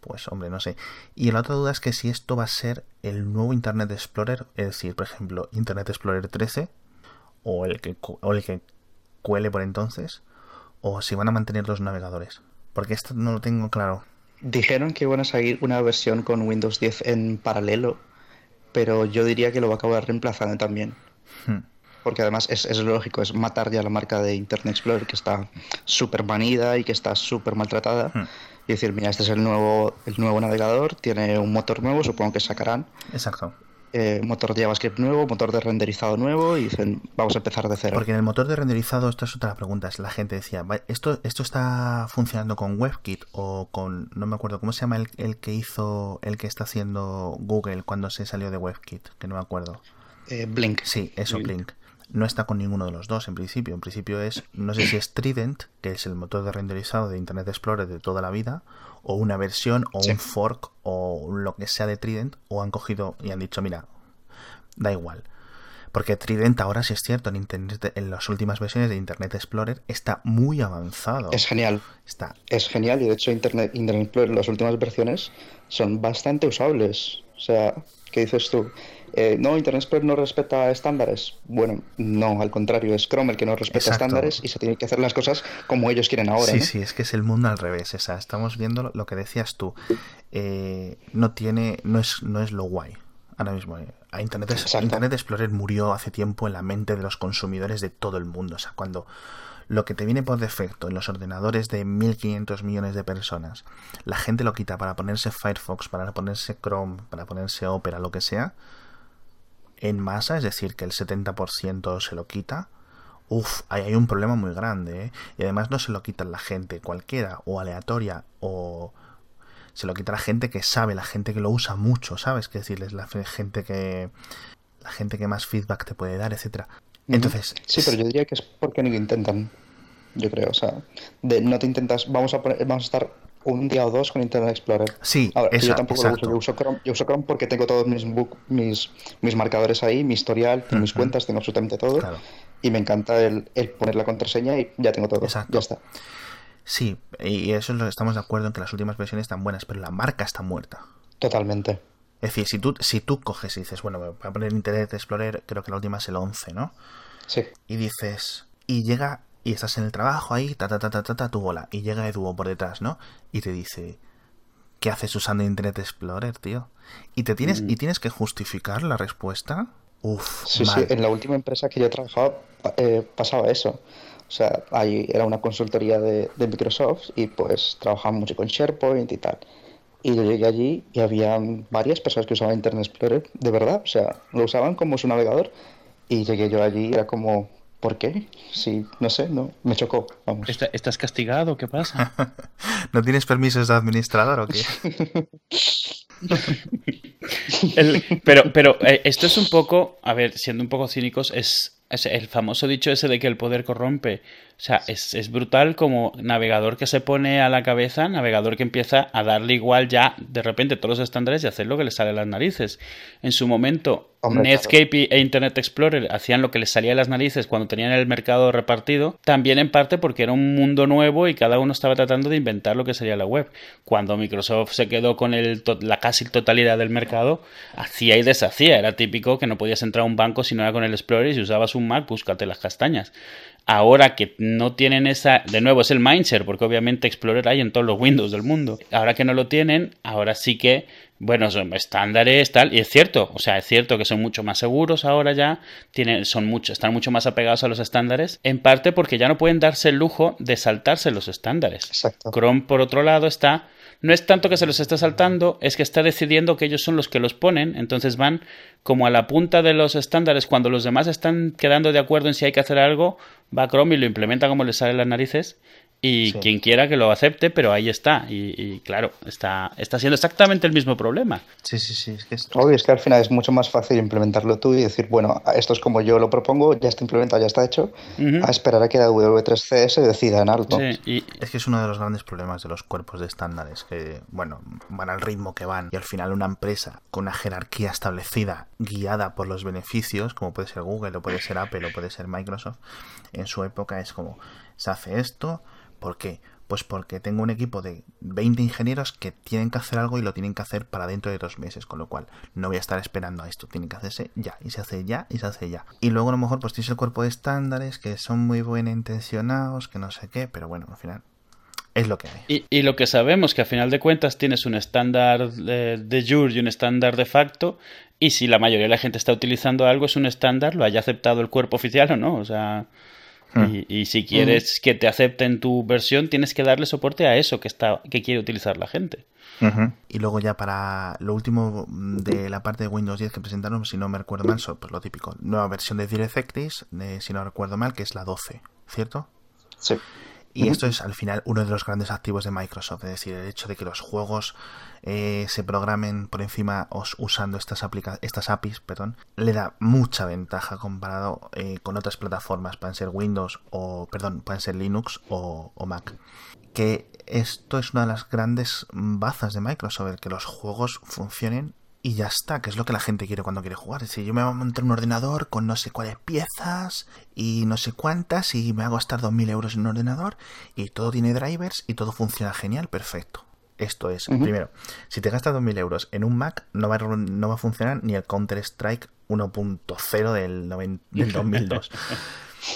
pues hombre, no sé. Y la otra duda es que si esto va a ser el nuevo Internet Explorer, es decir, por ejemplo, Internet Explorer 13, o el que, o el que cuele por entonces, o si van a mantener los navegadores. Porque esto no lo tengo claro. Dijeron que iban a salir una versión con Windows 10 en paralelo, pero yo diría que lo va a acabar reemplazando también. Hmm. Porque además es, es, lógico, es matar ya la marca de Internet Explorer que está súper manida y que está súper maltratada. Hmm. Y decir, mira, este es el nuevo, el nuevo navegador, tiene un motor nuevo, supongo que sacarán. Exacto. Eh, motor de JavaScript nuevo, motor de renderizado nuevo y dicen, vamos a empezar de cero. Porque en el motor de renderizado, esta es otra pregunta, la gente decía, ¿esto, esto está funcionando con WebKit o con, no me acuerdo, ¿cómo se llama el, el que hizo, el que está haciendo Google cuando se salió de WebKit? Que no me acuerdo. Eh, Blink. Sí, eso, Blink. No está con ninguno de los dos en principio. En principio es, no sé si es Trident, que es el motor de renderizado de Internet Explorer de toda la vida, o una versión, o un fork, o lo que sea de Trident, o han cogido y han dicho, mira, da igual. Porque Trident ahora sí es cierto, en, Internet, en las últimas versiones de Internet Explorer está muy avanzado. Es genial. Está. Es genial y de hecho Internet, Internet Explorer, las últimas versiones son bastante usables. O sea, ¿qué dices tú? Eh, no, Internet Explorer no respeta estándares. Bueno, no, al contrario, es Chrome el que no respeta estándares y se tiene que hacer las cosas como ellos quieren ahora. Sí, sí, es que es el mundo al revés. O sea, estamos viendo lo, que decías tú. Eh, no tiene, no es, no es lo guay. Ahora mismo, eh, Internet, Internet Explorer murió hace tiempo en la mente de los consumidores de todo el mundo. O sea, cuando lo que te viene por defecto en los ordenadores de 1500 millones de personas, la gente lo quita para ponerse Firefox, para ponerse Chrome, para ponerse Opera, lo que sea en masa, es decir, que el 70% se lo quita, uff, ahí hay un problema muy grande. ¿eh? Y además no se lo quita la gente cualquiera o aleatoria o se lo quita la gente que sabe, la gente que lo usa mucho, ¿sabes? Que decirles la gente que la gente que más feedback te puede dar, etcétera. Entonces, sí, pero yo diría que es porque ni lo intentan. Yo creo, o sea, de, no te intentas, vamos a vamos a estar un día o dos con Internet Explorer. Sí, yo tampoco lo uso. Yo uso, Chrome, yo uso Chrome porque tengo todos mis, mis, mis marcadores ahí, mi historial, mis cuentas, tengo absolutamente todo. Y me encanta el, poner la contraseña y ya tengo todo. Ya está. Sí, y eso es lo que estamos de acuerdo en que las últimas versiones están buenas, pero la marca está muerta. Totalmente. Es decir, si tú, si tú coges y dices, bueno, voy a poner Internet Explorer, creo que la última es el 11, ¿no? Sí. Y dices, y llega y estás en el trabajo ahí, ta ta ta ta ta, tu bola, y llega Eduo por detrás, ¿no? Y te dice, ¿qué haces usando Internet Explorer, tío? Y te tienes, mm. y tienes que justificar la respuesta. Uf, sí, sí, en la última empresa que yo he trabajado eh, pasaba eso. O sea, ahí era una consultoría de, de Microsoft y pues trabajaban mucho con SharePoint y tal. Y yo llegué allí y había varias personas que usaban Internet Explorer, de verdad, o sea, lo usaban como su navegador. Y llegué yo allí y era como, ¿Por qué? Sí, no sé, no, me chocó. Vamos. ¿Estás castigado? ¿Qué pasa? ¿No tienes permisos de administrador o qué? pero, pero eh, esto es un poco, a ver, siendo un poco cínicos, es, es, el famoso dicho ese de que el poder corrompe. O sea, es, es, brutal como navegador que se pone a la cabeza, navegador que empieza a darle igual ya de repente todos los estándares y hacer lo que le sale a las narices. En su momento, Netscape e Internet Explorer hacían lo que les salía a las narices cuando tenían el mercado repartido, también en parte porque era un mundo nuevo y cada uno estaba tratando de inventar lo que sería la web. Cuando Microsoft se quedó con el la casi totalidad del mercado, hacía y deshacía. Era típico que no podías entrar a un banco si no era con el Explorer y si usabas un Mac, búscate las castañas. Ahora que no tienen esa, de nuevo es el mindshare, porque obviamente Explorer hay en todos los Windows del mundo. Ahora que no lo tienen, ahora sí que, bueno, son estándares, tal, y es cierto, o sea, es cierto que son mucho más seguros ahora ya, tienen, son mucho, están mucho más apegados a los estándares, en parte porque ya no pueden darse el lujo de saltarse los estándares. Exacto. Chrome, por otro lado, está no es tanto que se los esté saltando, es que está decidiendo que ellos son los que los ponen, entonces van como a la punta de los estándares cuando los demás están quedando de acuerdo en si hay que hacer algo, va Chrome y lo implementa como le sale las narices y quien quiera que lo acepte, pero ahí está. Y, claro, está, está siendo exactamente el mismo problema. Sí, sí, sí. Es que, es... Obvio, es que al final es mucho más fácil implementarlo tú y decir, bueno, esto es como yo lo propongo, ya está implementado, ya está hecho, a esperar a que la W3CS decida en alto. y... Es que es uno de los grandes problemas de los cuerpos de estándares, que, bueno, van al ritmo que van. Y al final una empresa con una jerarquía establecida, guiada por los beneficios, como puede ser Google, o puede ser Apple, o puede ser Microsoft, en su época es como, se hace esto, ¿Por qué? Pues porque tengo un equipo de 20 ingenieros que tienen que hacer algo y lo tienen que hacer para dentro de dos meses, con lo cual no voy a estar esperando a esto, tiene que hacerse ya, y se hace ya, y se hace ya. Y luego a lo mejor pues tienes el cuerpo de estándares que son muy bien intencionados, que no sé qué, pero bueno, al final es lo que hay. Y, lo que sabemos que a final de cuentas tienes un estándar de, de jure y un estándar de facto, y si la mayoría de la gente está utilizando algo es un estándar, lo haya aceptado el cuerpo oficial o no, o sea... Hmm. Y, si quieres que te acepten tu versión, tienes que darle soporte a eso que, está, que quiere utilizar la gente. Y luego ya para lo último de la parte de Windows 10 que presentaron, si no me recuerdo mal, pues lo típico. Nueva versión de DirectX, si no recuerdo mal, que es la 12, ¿cierto? Sí. Y esto es al final uno de los grandes activos de Microsoft, es decir, el hecho de que los juegos eh, se programen por encima usando estas, estas APIs, perdón, le da mucha ventaja comparado eh, con otras plataformas, pueden ser Windows o, perdón, pueden ser Linux o, Mac. Que esto es una de las grandes bazas de Microsoft, que los juegos funcionen y ya está, que es lo que la gente quiere cuando quiere jugar. Es decir, yo me voy a montar un ordenador con no sé cuáles piezas y no sé cuántas y me hago gastar 2.000 euros en un ordenador y todo tiene drivers y todo funciona genial, perfecto. Esto es, primero, si te gastas 2.000 euros en un Mac, no va, a, no va a funcionar ni el Counter-Strike 1.0 del, del 2002.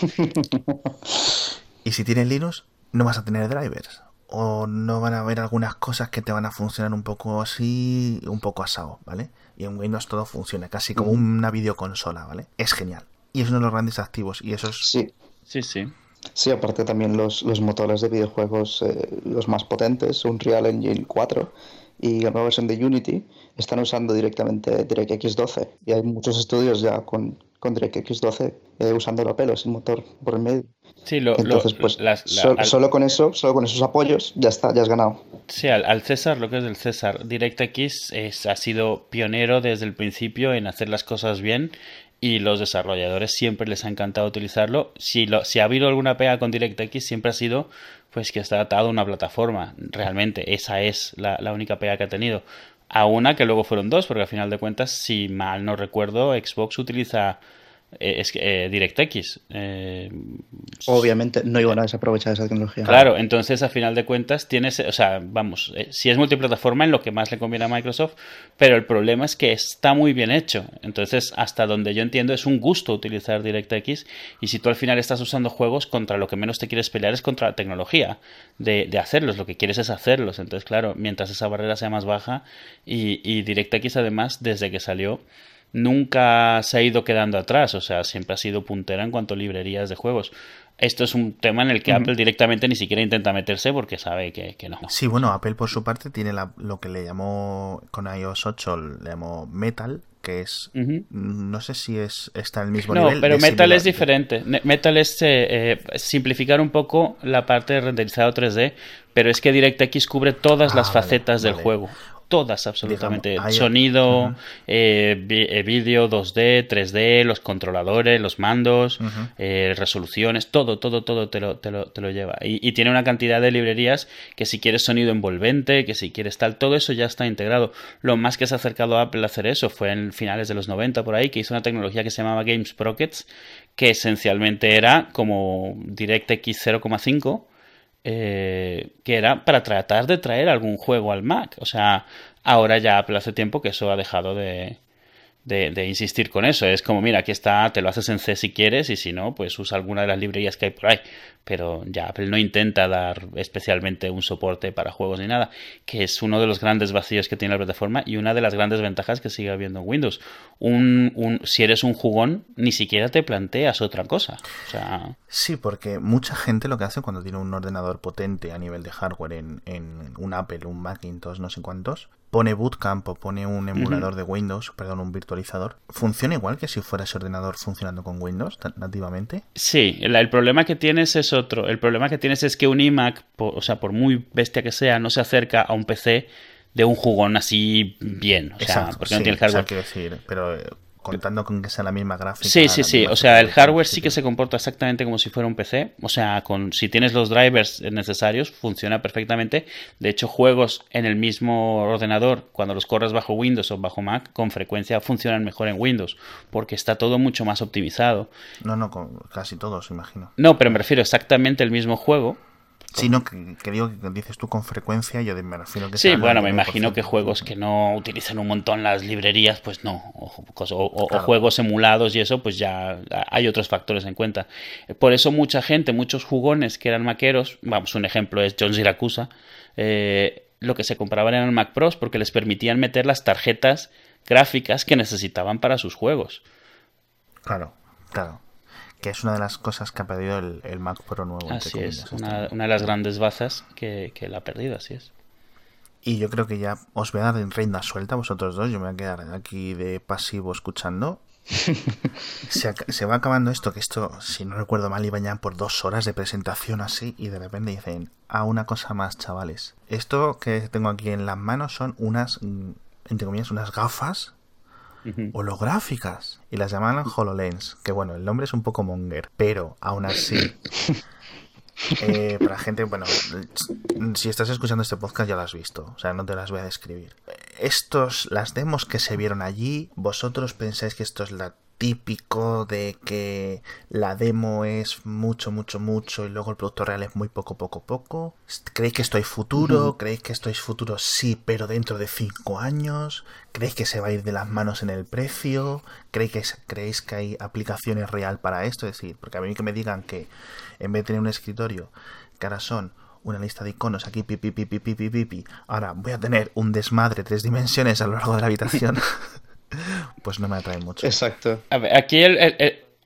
y si tienes Linux, no vas a tener drivers o no van a haber algunas cosas que te van a funcionar un poco así, un poco asado, ¿vale? Y en Windows todo funciona, casi como una videoconsola, ¿vale? Es genial. Y es uno de los grandes activos. Y eso es... Sí. Sí, sí. Sí, aparte también los, los motores de videojuegos, eh, los más potentes, Unreal Engine 4 y la nueva versión de Unity, están usando directamente DirectX 12. Y hay muchos estudios ya con, con DirectX 12 eh, usando la pelo, sin motor por el medio. Sí, lo, Entonces, pues, solo con eso, solo con esos apoyos, ya está, ya has ganado. Sí, al, César, lo que es del César, DirectX es, ha sido pionero desde el principio en hacer las cosas bien y los desarrolladores siempre les ha encantado utilizarlo. Si, lo, si ha habido alguna pega con DirectX, siempre ha sido pues que está atado a una plataforma. Realmente, esa es la, la única pega que ha tenido. A una que luego fueron dos, porque al final de cuentas, si mal no recuerdo, Xbox utiliza es que eh, DirectX. Eh, Obviamente no iban a desaprovechar esa tecnología. Claro, entonces a final de cuentas tienes, o sea, vamos, si es multiplataforma en lo que más le conviene a Microsoft, pero el problema es que está muy bien hecho. Entonces, hasta donde yo entiendo, es un gusto utilizar DirectX y si tú al final estás usando juegos, contra lo que menos te quieres pelear es contra la tecnología de, hacerlos, lo que quieres es hacerlos. Entonces, claro, mientras esa barrera sea más baja y, y DirectX además, desde que salió, nunca se ha ido quedando atrás, o sea, siempre ha sido puntera en cuanto a librerías de juegos. Esto es un tema en el que Apple directamente ni siquiera intenta meterse porque sabe que, no. Sí, bueno, Apple por su parte tiene lo que le llamó con iOS 8, le llamó Metal, que es no sé si es está el mismo nivel. No, pero Metal es diferente. Metal es eh, eh, simplificar un poco la parte de renderizado 3D, pero es que DirectX cubre todas las ah, facetas del juego todas absolutamente. Sonido, eh, vídeo, 2D, 3D, los controladores, los mandos, eh, resoluciones, todo, todo, todo te lo, te lo, te lo lleva. Y, tiene una cantidad de librerías que si quieres sonido envolvente, que si quieres tal, todo eso ya está integrado. Lo más que se ha acercado a Apple a hacer eso fue en finales de los 90 por ahí, que hizo una tecnología que se llamaba Games Sprockets, que esencialmente era como DirectX 0,5 eh, que era para tratar de traer algún juego al Mac. O sea, ahora ya hace tiempo que eso ha dejado de, de, insistir con eso. Es como, mira, aquí está, te lo haces en C si quieres y si no, pues usa alguna de las librerías que hay por ahí. Pero ya Apple no intenta dar especialmente un soporte para juegos ni nada, que es uno de los grandes vacíos que tiene la plataforma y una de las grandes ventajas que sigue habiendo en Windows. Un, un, si eres un jugón, ni siquiera te planteas otra cosa. O sea... Sí, porque mucha gente lo que hace cuando tiene un ordenador potente a nivel de hardware en, en un Apple, un Macintosh, no sé cuántos, pone Bootcamp o pone un emulador de Windows, perdón, un virtualizador, ¿funciona igual que si fuera ese ordenador funcionando con Windows nativamente? Sí, el, problema que tienes es otro. El problema que tienes es que un iMac, o sea, por muy bestia que sea, no se acerca a un PC de un jugón así bien. O sea, porque no tiene el hardware. decir, pero eh, contando con que sea la misma gráfica. Sí, sí, sí. O sea, el hardware sí que se comporta exactamente como si fuera un PC. O sea, con si tienes los drivers necesarios, funciona perfectamente. De hecho, juegos en el mismo ordenador, cuando los corres bajo Windows o bajo Mac, con frecuencia funcionan mejor en Windows, porque está todo mucho más optimizado. No, no, casi todos, imagino. No, pero me refiero exactamente el mismo juego, Sino que, que, digo que dices tú con frecuencia, yo me refiero que... Sí, bueno, me imagino que juegos que no utilizan un montón las librerías, pues no. O, juegos emulados y eso, pues ya hay otros factores en cuenta. Por eso mucha gente, muchos jugones que eran maqueros, vamos, un ejemplo es John Siracusa, eh, lo que se compraban eran Mac Pros porque les permitían meter las tarjetas gráficas que necesitaban para sus juegos. Claro, claro que es una de las cosas que ha perdido el, Mac Pro nuevo. Así es, una, de las grandes bazas que, que la ha perdido, así es. Y yo creo que ya os voy a dar en reina suelta vosotros dos. Yo me voy a quedar aquí de pasivo escuchando. se, va acabando esto, que esto, si no recuerdo mal, iba ya por dos horas de presentación así. Y de repente dicen, a ah, una cosa más, chavales. Esto que tengo aquí en las manos son unas, mm, entre comillas, unas gafas holográficas y las llaman HoloLens, que bueno, el nombre es un poco monger, pero aún así, para eh, gente, bueno, si estás escuchando este podcast ya lo has visto, o sea, no te las voy a describir. estos, las demos que se vieron allí, vosotros pensáis que esto es la típico de que la demo es mucho, mucho, mucho y luego el producto real es muy poco, poco, poco. ¿Creéis que esto hay futuro? ¿Creéis que esto es futuro? Sí, pero dentro de cinco años. ¿Creéis que se va a ir de las manos en el precio? ¿Creéis que, ¿Creéis que hay aplicaciones real para esto? Es decir, porque a mí que me digan que en vez de tener un escritorio, que ahora son una lista de iconos aquí, pipi, pipi, pipi, pipi, ahora voy a tener un desmadre tres dimensiones a lo largo de la habitación. Pues no me atrae mucho. Exacto. A ver, aquí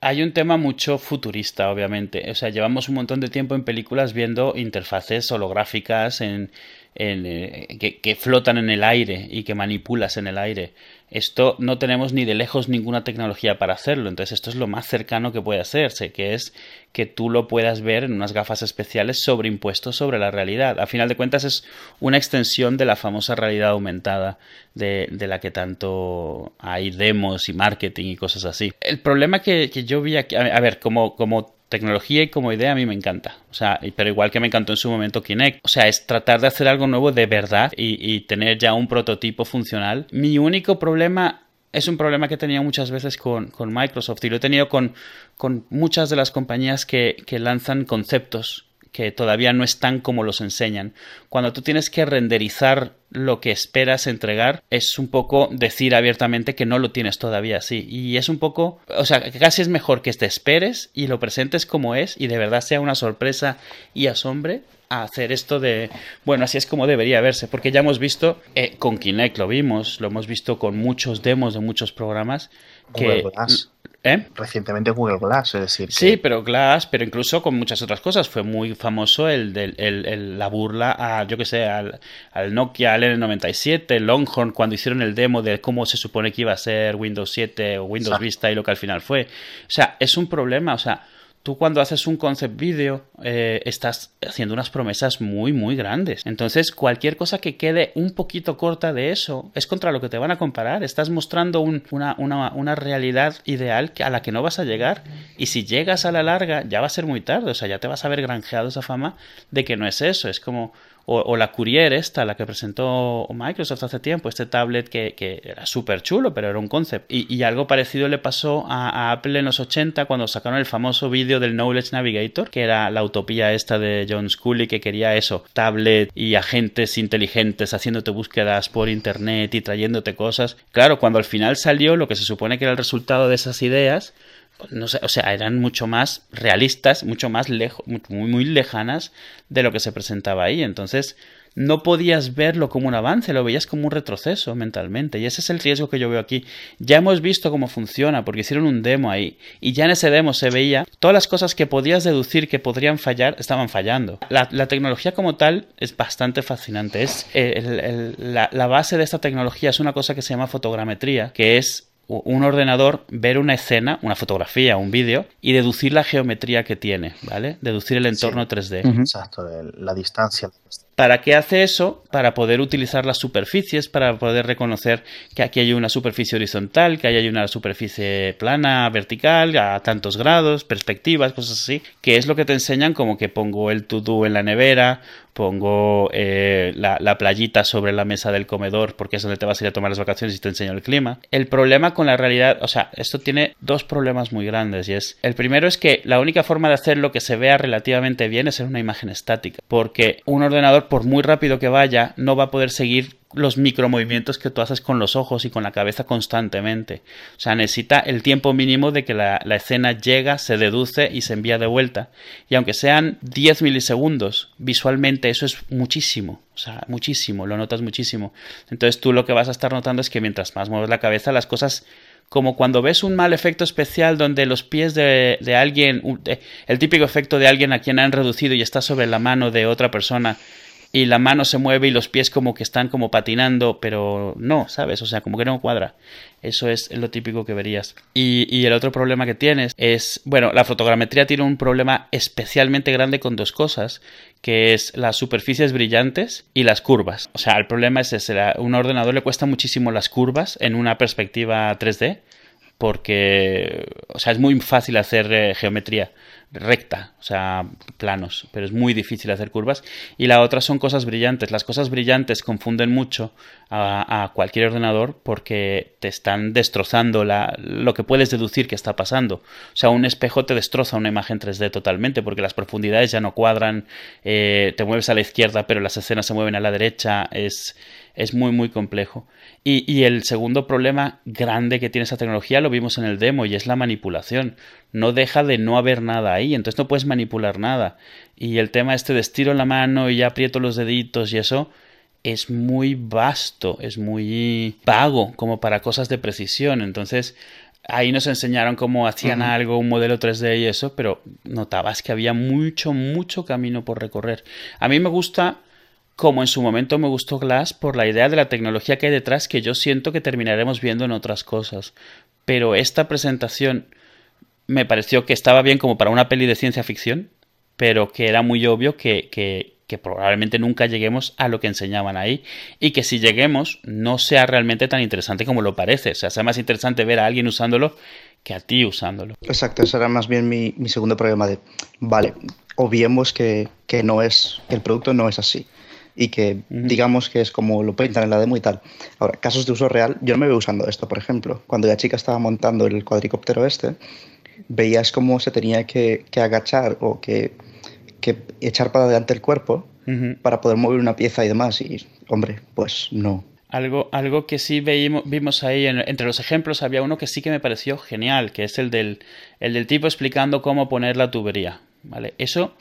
hay un tema mucho futurista, obviamente. O sea, llevamos un montón de tiempo en películas viendo interfaces holográficas en, eh, que, flotan en el aire y que manipulas en el aire. Esto no tenemos ni de lejos ninguna tecnología para hacerlo, entonces esto es lo más cercano que puede hacerse, que es que tú lo puedas ver en unas gafas especiales sobreimpuestos sobre la realidad. A final de cuentas es una extensión de la famosa realidad aumentada de, la que tanto hay demos y marketing y cosas así. El problema que, yo vi aquí, a ver, como, como tecnología y como idea a mí me encanta. O sea, pero igual que me encantó en su momento Kinect. O sea, es tratar de hacer algo nuevo de verdad y, tener ya un prototipo funcional. Mi único problema es un problema que he tenido muchas veces con, Microsoft y lo he tenido con, con muchas de las compañías que, que lanzan conceptos que todavía no están como los enseñan. Cuando tú tienes que renderizar lo que esperas entregar, es un poco decir abiertamente que no lo tienes todavía así. Y es un poco, o sea, casi es mejor que te esperes y lo presentes como es y de verdad sea una sorpresa y asombre a hacer esto de, bueno, así es como debería verse, porque ya hemos visto, eh, con Kinect lo vimos, lo hemos visto con muchos demos de muchos programas, que ¿Eh? Recientemente Google Glass, es decir. Sí, pero Glass, pero incluso con muchas otras cosas. Fue muy famoso el, el, la burla a, yo que sé, al, al Nokia, al N97, Longhorn, cuando hicieron el demo de cómo se supone que iba a ser Windows 7 o Windows Vista y lo que al final fue. O sea, es un problema, o sea tú cuando haces un concept video eh, estás haciendo unas promesas muy muy grandes. Entonces cualquier cosa que quede un poquito corta de eso es contra lo que te van a comparar. Estás mostrando una, una, una, realidad ideal a la que no vas a llegar y si llegas a la larga ya va a ser muy tarde. O sea, ya te vas a haber granjeado esa fama de que no es eso. Es como o, la Courier esta, la que presentó Microsoft hace tiempo, este tablet que, era súper chulo, pero era un concept. Y, algo parecido le pasó a, Apple en los 80 cuando sacaron el famoso vídeo del Knowledge Navigator, que era la utopía esta de John Scully que quería eso, tablet y agentes inteligentes haciéndote búsquedas por internet y trayéndote cosas. Claro, cuando al final salió lo que se supone que era el resultado de esas ideas, no o sea, eran mucho más realistas, mucho más lejos, muy, muy lejanas de lo que se presentaba ahí. Entonces, no podías verlo como un avance, lo veías como un retroceso mentalmente. Y ese es el riesgo que yo veo aquí. Ya hemos visto cómo funciona, porque hicieron un demo ahí. Y ya en ese demo se veía todas las cosas que podías deducir que podrían fallar, estaban fallando. La, tecnología como tal es bastante fascinante. Es la base de esta tecnología es una cosa que se llama fotogrametría, que es un ordenador ver una escena, una fotografía, un vídeo y deducir la geometría que tiene, ¿vale? Deducir el entorno 3D. Exacto, la distancia. ¿Para qué hace eso? Para poder utilizar las superficies, para poder reconocer que aquí hay una superficie horizontal, que ahí hay una superficie plana, vertical, a tantos grados, perspectivas, cosas así, que es lo que te enseñan como que pongo el to-do en la nevera, pongo eh, la, la, playita sobre la mesa del comedor porque es donde te vas a ir a tomar las vacaciones y te enseño el clima. El problema con la realidad, o sea, esto tiene dos problemas muy grandes y es, el primero es que la única forma de hacer lo que se vea relativamente bien es en una imagen estática, porque un ordenador por muy rápido que vaya, no va a poder seguir los micromovimientos que tú haces con los ojos y con la cabeza constantemente. O sea, necesita el tiempo mínimo de que la, escena llega, se deduce y se envía de vuelta. Y aunque sean 10 milisegundos, visualmente eso es muchísimo. O sea, muchísimo, lo notas muchísimo. Entonces tú lo que vas a estar notando es que mientras más mueves la cabeza, las cosas como cuando ves un mal efecto especial donde los pies de, de alguien, el típico efecto de alguien a quien han reducido y está sobre la mano de otra persona y la mano se mueve y los pies como que están como patinando, pero no, ¿sabes? O sea, como que no cuadra. Eso es lo típico que verías. Y, y, el otro problema que tienes es, bueno, la fotogrametría tiene un problema especialmente grande con dos cosas, que es las superficies brillantes y las curvas. O sea, el problema es ese, a un ordenador le cuesta muchísimo las curvas en una perspectiva 3D porque, o sea, es muy fácil hacer eh, geometría recta, o sea, planos, pero es muy difícil hacer curvas. Y la otra son cosas brillantes. Las cosas brillantes confunden mucho a, cualquier ordenador porque te están destrozando la, lo que puedes deducir que está pasando. O sea, un espejo te destroza una imagen 3D totalmente porque las profundidades ya no cuadran, eh, te mueves a la izquierda pero las escenas se mueven a la derecha, es, es muy muy complejo. Y, y, el segundo problema grande que tiene esa tecnología lo vimos en el demo y es la manipulación. No deja de no haber nada ahí, entonces no puedes manipular nada. Y el tema este de estiro la mano y aprieto los deditos y eso es muy vasto, es muy vago como para cosas de precisión. Entonces, ahí nos enseñaron cómo hacían algo, un modelo 3D y eso, pero notabas que había mucho, mucho camino por recorrer. A mí me gusta, como en su momento me gustó Glass, por la idea de la tecnología que hay detrás, que yo siento que terminaremos viendo en otras cosas. Pero esta presentación me pareció que estaba bien como para una peli de ciencia ficción, pero que era muy obvio que, que, que probablemente nunca lleguemos a lo que enseñaban ahí y que si lleguemos no sea realmente tan interesante como lo parece. O sea, sea más interesante ver a alguien usándolo que a ti usándolo. Exacto, ese era más bien mi, segundo problema de, vale, obviemos que, que, no es, que el producto no es así y que digamos que es como lo pintan en la demo y tal. Ahora, casos de uso real, yo no me veo usando esto, por ejemplo. Cuando la chica estaba montando el cuadricóptero este, veías cómo se tenía que, que agachar o que que echar para adelante el cuerpo para poder mover una pieza y demás. Y, hombre, pues no. Algo, algo que sí veímos, vimos ahí, entre los ejemplos había uno que sí que me pareció genial, que es el del, el del tipo explicando cómo poner la tubería. ¿Vale? Eso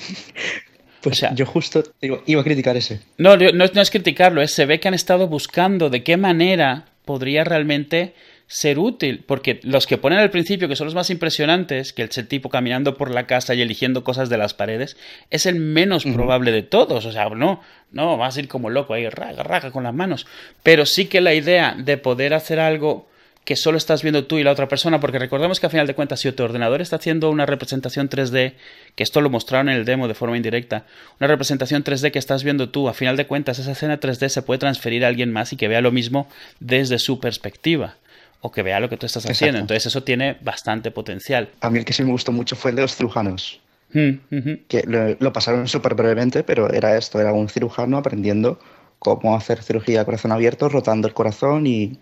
pues yo justo iba a criticar ese. No, no, no es criticarlo, es se ve que han estado buscando de qué manera podría realmente ser útil, porque los que ponen al principio, que son los más impresionantes, que el tipo caminando por la casa y eligiendo cosas de las paredes, es el menos probable de todos. O sea, no, no, vas a ir como loco ahí, raga, raga con las manos. Pero sí que la idea de poder hacer algo que solo estás viendo tú y la otra persona, porque recordemos que a final de cuentas, si tu ordenador está haciendo una representación 3D, que esto lo mostraron en el demo de forma indirecta, una representación 3D que estás viendo tú, a final de cuentas, esa escena 3D se puede transferir a alguien más y que vea lo mismo desde su perspectiva o que vea lo que tú estás haciendo. Entonces eso tiene bastante potencial. A mí el que sí me gustó mucho fue el de los cirujanos. Mm, que lo, pasaron súper brevemente, pero era esto, era un cirujano aprendiendo cómo hacer cirugía a corazón abierto, rotando el corazón y,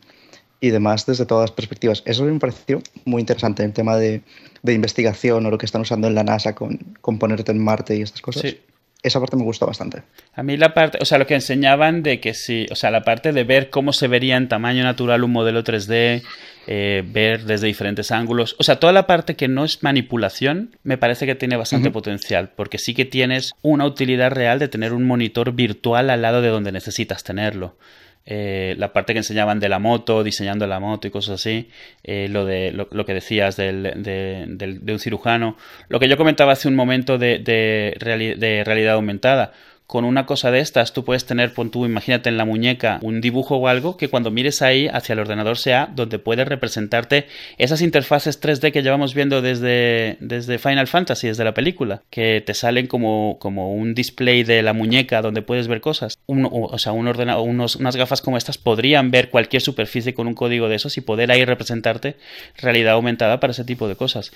y demás desde todas las perspectivas. Eso me pareció muy interesante, el tema de, de investigación o lo que están usando en la NASA con, con ponerte en Marte y estas cosas. Sí esa parte me gustó bastante. A mí la parte, o sea, lo que enseñaban de que sí, o sea, la parte de ver cómo se vería en tamaño natural un modelo 3D, eh, ver desde diferentes ángulos, o sea, toda la parte que no es manipulación, me parece que tiene bastante potencial, porque sí que tienes una utilidad real de tener un monitor virtual al lado de donde necesitas tenerlo. Eh, la parte que enseñaban de la moto, diseñando la moto y cosas así, eh, lo de lo, que decías del, de, un cirujano, lo que yo comentaba hace un momento de, de realidad aumentada con una cosa de estas tú puedes tener, pon tú, imagínate en la muñeca un dibujo o algo que cuando mires ahí hacia el ordenador sea donde puedes representarte esas interfaces 3D que llevamos viendo desde, desde Final Fantasy, desde la película, que te salen como, como un display de la muñeca donde puedes ver cosas. o sea, un ordenador, unos, unas gafas como estas podrían ver cualquier superficie con un código de esos y poder ahí representarte realidad aumentada para ese tipo de cosas.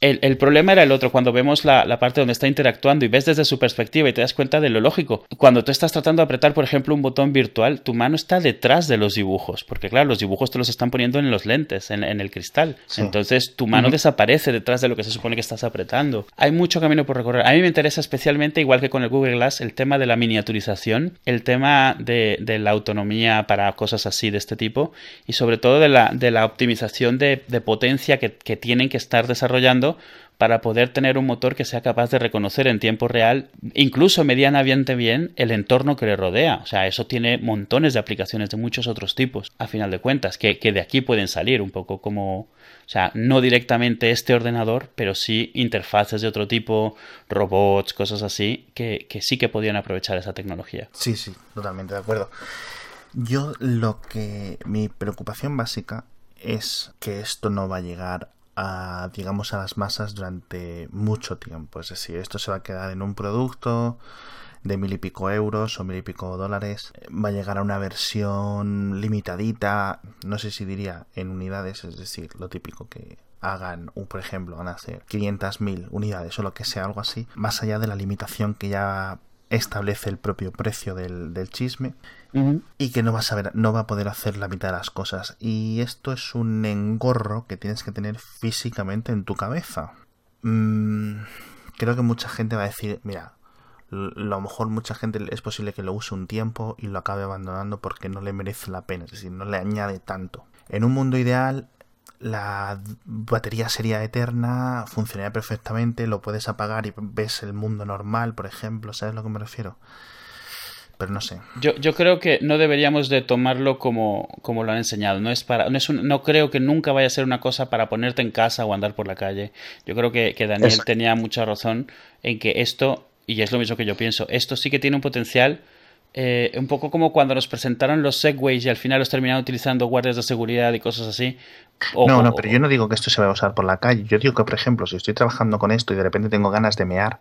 El, problema era el otro, cuando vemos la, parte donde está interactuando y ves desde su perspectiva y te das cuenta de lo lógico. Cuando tú estás tratando de apretar, por ejemplo, un botón virtual, tu mano está detrás de los dibujos, porque claro, los dibujos te los están poniendo en los lentes, en, el cristal. Entonces tu mano desaparece detrás de lo que se supone que estás apretando. Hay mucho camino por recorrer. A mí me interesa especialmente, igual que con el Google Glass, el tema de la miniaturización, el tema de, la autonomía para cosas así de este tipo y sobre todo de la, de la optimización de, potencia que tienen que estar desarrollando para poder tener un motor que sea capaz de reconocer en tiempo real, incluso medianamente bien, el entorno que le rodea. O sea, eso tiene montones de aplicaciones de muchos otros tipos, a final de cuentas, que, de aquí pueden salir un poco como, o sea, no directamente este ordenador, pero sí interfaces de otro tipo, robots, cosas así, que, que sí que podían aprovechar esa tecnología. Sí, sí, totalmente de acuerdo. Yo lo que mi preocupación básica es que esto no va a llegar a, digamos, a las masas durante mucho tiempo. Es decir, esto se va a quedar en un producto de mil y pico euros o mil y pico dólares. Va a llegar a una versión limitadita, no sé si diría en unidades, es decir, lo típico que hagan, por ejemplo, van a hacer 500.000 unidades o lo que sea, algo así, más allá de la limitación que ya establece el propio precio del, chisme y que no va a saber, no va a poder hacer la mitad de las cosas. Y esto es un engorro que tienes que tener físicamente en tu cabeza. Mm, creo que mucha gente va a decir, mira, a lo mejor mucha gente es posible que lo use un tiempo y lo acabe abandonando porque no le merece la pena, es decir, no le añade tanto. En un mundo ideal, la batería sería eterna, funcionaría perfectamente, lo puedes apagar y ves el mundo normal, por ejemplo, ¿sabes a lo que me refiero? Pero no sé. Yo, yo creo que no deberíamos de tomarlo como, como lo han enseñado. No es para, no es no creo que nunca vaya a ser una cosa para ponerte en casa o andar por la calle. Yo creo que, que Daniel tenía mucha razón en que esto, y es lo mismo que yo pienso, esto sí que tiene un potencial eh, un poco como cuando nos presentaron los Segways y al final los terminaron utilizando guardias de seguridad y cosas así. no, no, pero yo no digo que esto se vaya a usar por la calle. Yo digo que, por ejemplo, si estoy trabajando con esto y de repente tengo ganas de mear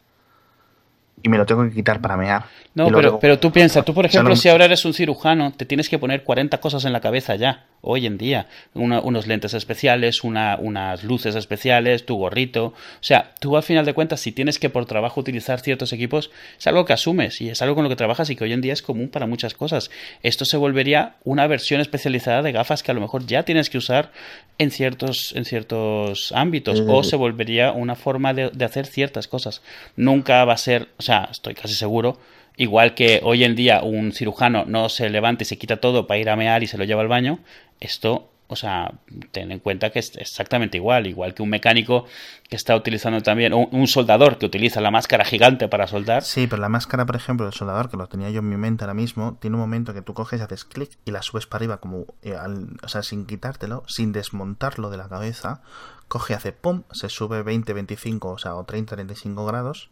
y me lo tengo que quitar para mear. No, pero, pero tú piensas, tú por ejemplo, si ahora eres un cirujano, te tienes que poner 40 cosas en la cabeza ya hoy en día. unos lentes especiales, una, unas luces especiales, tu gorrito. O sea, tú al final de cuentas, si tienes que por trabajo utilizar ciertos equipos, es algo que asumes y es algo con lo que trabajas y que hoy en día es común para muchas cosas. Esto se volvería una versión especializada de gafas que a lo mejor ya tienes que usar en ciertos, en ciertos ámbitos o se volvería una forma de, de hacer ciertas cosas. Nunca va a ser, o sea, estoy casi seguro Igual que hoy en día un cirujano no se levanta y se quita todo para ir a mear y se lo lleva al baño, esto, o sea, ten en cuenta que es exactamente igual, igual que un mecánico que está utilizando también, un, soldador que utiliza la máscara gigante para soldar. Sí, pero la máscara, por ejemplo, del soldador, que lo tenía yo en mi mente ahora mismo, tiene un momento que tú coges, haces clic y la subes para arriba, como, eh, o sea, sin quitártelo, sin desmontarlo de la cabeza, coge, hace pum, se sube 20, 25, o sea, o 30, 35 grados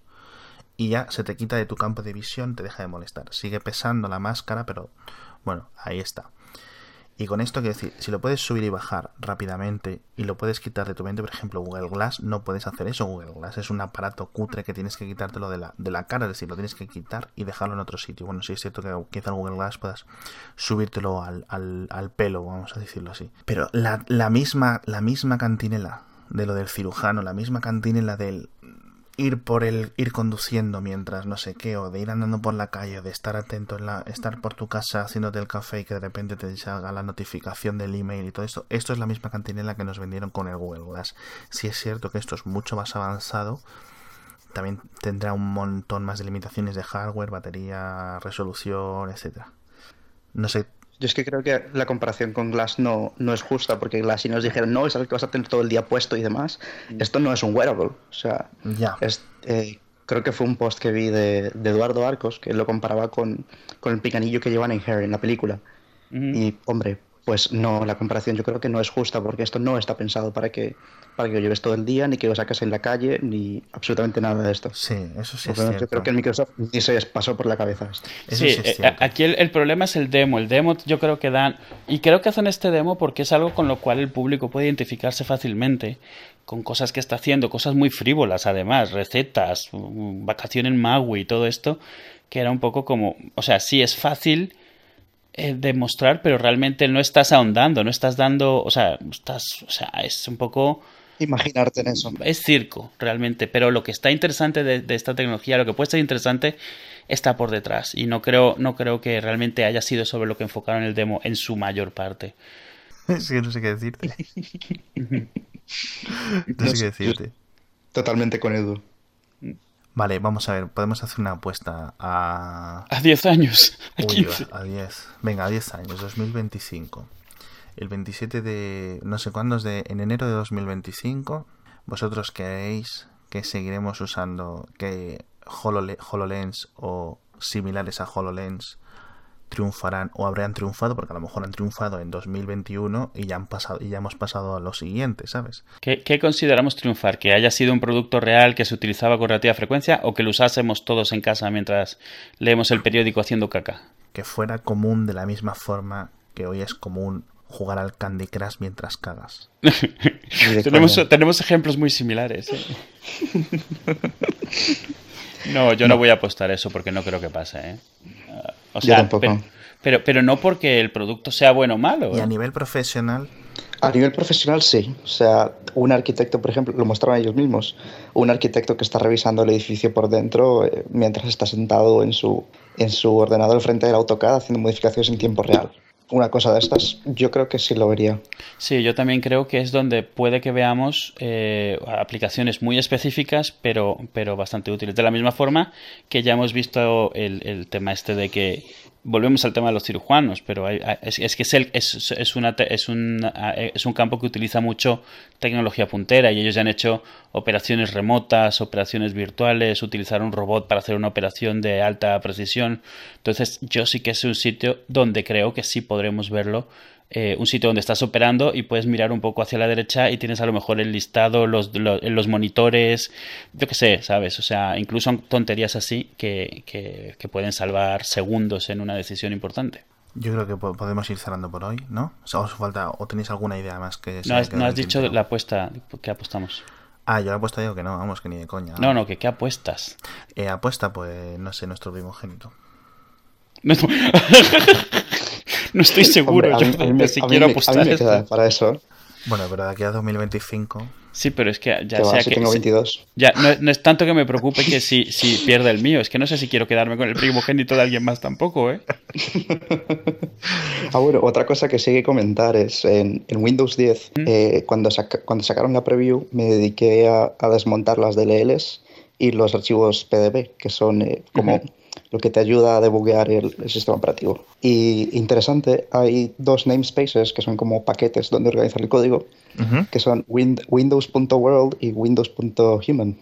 y ya se te quita de tu campo de visión, te deja de molestar. Sigue pesando la máscara, pero bueno, ahí está. Y con esto quiero decir, si lo puedes subir y bajar rápidamente y lo puedes quitar de tu mente, por ejemplo, Google Glass, no puedes hacer eso. Google Glass es un aparato cutre que tienes que quitártelo de la, de la cara, es decir, lo tienes que quitar y dejarlo en otro sitio. Bueno, sí es cierto que quizá Google Glass puedas subírtelo al, al, al pelo, vamos a decirlo así. Pero la, la, misma, la misma cantinela de lo del cirujano, la misma cantinela del ir por el ir conduciendo mientras no sé qué o de ir andando por la calle de estar atento en la estar por tu casa haciéndote el café y que de repente te salga la notificación del email y todo esto. Esto es la misma cantinela que nos vendieron con el Google Glass. Si es cierto que esto es mucho más avanzado también tendrá un montón más de limitaciones de hardware batería resolución etcétera. No sé yo es que creo que la comparación con Glass no, no es justa, porque Glass si nos dijeron, no, es algo que vas a tener todo el día puesto y demás, mm. esto no es un wearable. O sea, ya. Eh, creo que fue un post que vi de, Eduardo Arcos, que lo comparaba con, con, el picanillo que llevan en Harry en la película. Y, hombre, pues no, la comparación yo creo que no es justa porque esto no está pensado para que, para que lo lleves todo el día, ni que lo saques en la calle, ni absolutamente nada de esto. Sí, eso sí es cierto. Yo creo que el Microsoft ni se pasó por la cabeza esto. sí, eh, aquí el, problema es el demo. El demo yo creo que dan, y creo que hacen este demo porque es algo con lo cual el público puede identificarse fácilmente con cosas que está haciendo, cosas muy frívolas además, recetas, vacaciones en Maui y todo esto, que era un poco como, o sea, sí es fácil eh, demostrar, pero realmente no estás ahondando, no estás dando, o sea, estás, o sea, es un poco... Imaginarte en eso. Es circo, realmente, pero lo que está interesante de, esta tecnología, lo que puede ser interesante, está por detrás. Y no creo, no creo que realmente haya sido sobre lo que enfocaron el demo en su mayor parte. Es que no sé qué decirte. no sé qué decirte. Totalmente con Edu. Vale, vamos a ver, podemos hacer una apuesta a... A 10 años. A, a 10. Venga, a 10 años, 2025. El 27 de... no sé cuándo es de... En enero de 2025, vosotros creéis que seguiremos usando que HoloLens o similares a HoloLens triunfarán o habrán triunfado, porque a lo mejor han triunfado en 2021 y ya han pasado y ya hemos pasado a lo siguiente, ¿sabes? ¿Qué, consideramos triunfar? ¿Que haya sido un producto real que se utilizaba con relativa frecuencia o que lo usásemos todos en casa mientras leemos el periódico haciendo caca? Que fuera común de la misma forma que hoy es común jugar al Candy Crush mientras cagas. tenemos, tenemos, ejemplos muy similares. ¿eh? no, yo no. voy a apostar eso porque no creo que pase. ¿eh? O sea, Pero, pero, no porque el producto sea bueno o malo. Y a nivel profesional, A nivel profesional, sí. O sea, un arquitecto, por ejemplo, lo mostraron ellos mismos, un arquitecto que está revisando el edificio por dentro eh, mientras está sentado en su, en su ordenador frente al AutoCAD haciendo modificaciones en tiempo real una cosa de estas, yo creo que sí lo vería. Sí, yo también creo que es donde puede que veamos eh, aplicaciones muy específicas, pero, pero bastante útiles. De la misma forma que ya hemos visto el, el tema este de que volvemos al tema de los cirujanos, pero es, que es, es, es, una, es, un, es un campo que utiliza mucho tecnología puntera y ellos ya han hecho operaciones remotas, operaciones virtuales, utilizar un robot para hacer una operación de alta precisión. Entonces yo sí que es un sitio donde creo que sí podremos verlo eh, un sitio donde estás operando y puedes mirar un poco hacia la derecha y tienes a lo mejor el listado, los, los, monitores, yo qué sé, ¿sabes? O sea, incluso tonterías así que, que, pueden salvar segundos en una decisión importante. Yo creo que podemos ir cerrando por hoy, ¿no? O, os falta, o tenéis alguna idea más que... No has, no has dicho la apuesta que apostamos. Ah, yo la apuesta digo que no, vamos, que ni de coña. No, no, que ¿qué apuestas? Eh, apuesta, pues, no sé, nuestro primogénito. no estoy seguro yo si quiero apostar para eso. Bueno, pero de aquí a 2025. Sí, pero es que ya sea que. Tengo 22. Ya, no, es tanto que me preocupe que si, si pierde el mío, es que no sé si quiero quedarme con el primogénito de alguien más tampoco, ¿eh? ah, bueno, otra cosa que sí que comentar es en, Windows 10, ¿Mm? eh, cuando, cuando sacaron la preview, me dediqué a, desmontar las DLLs y los archivos PDB, que son eh, como lo que te ayuda a debuguear el, sistema operativo. Y interesante, hay dos namespaces que son como paquetes donde organizar el código, que son windows.world y windows.human.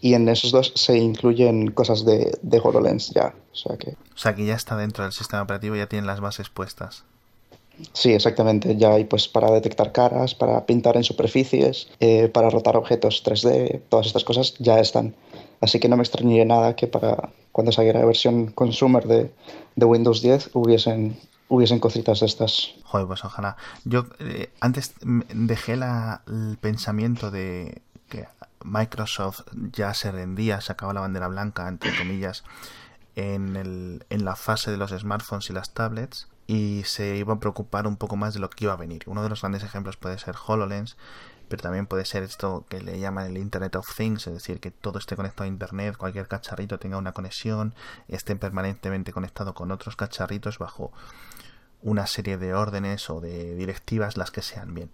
Y en esos dos se incluyen cosas de, de HoloLens ya. O sea, que... o sea que ya está dentro del sistema operativo, ya tienen las bases puestas. Sí, exactamente. Ya hay pues para detectar caras, para pintar en superficies, eh, para rotar objetos 3D, todas estas cosas ya están. Así que no me extrañaría nada que para cuando saliera la versión consumer de, Windows 10 hubiesen, hubiesen cositas de estas. Joder, pues ojalá. Yo eh, antes dejé la, el pensamiento de que Microsoft ya se rendía, sacaba la bandera blanca, entre comillas, en, el, en la fase de los smartphones y las tablets y se iba a preocupar un poco más de lo que iba a venir. Uno de los grandes ejemplos puede ser HoloLens, pero también puede ser esto que le llaman el Internet of Things, es decir, que todo esté conectado a Internet, cualquier cacharrito tenga una conexión, esté permanentemente conectado con otros cacharritos bajo una serie de órdenes o de directivas, las que sean bien.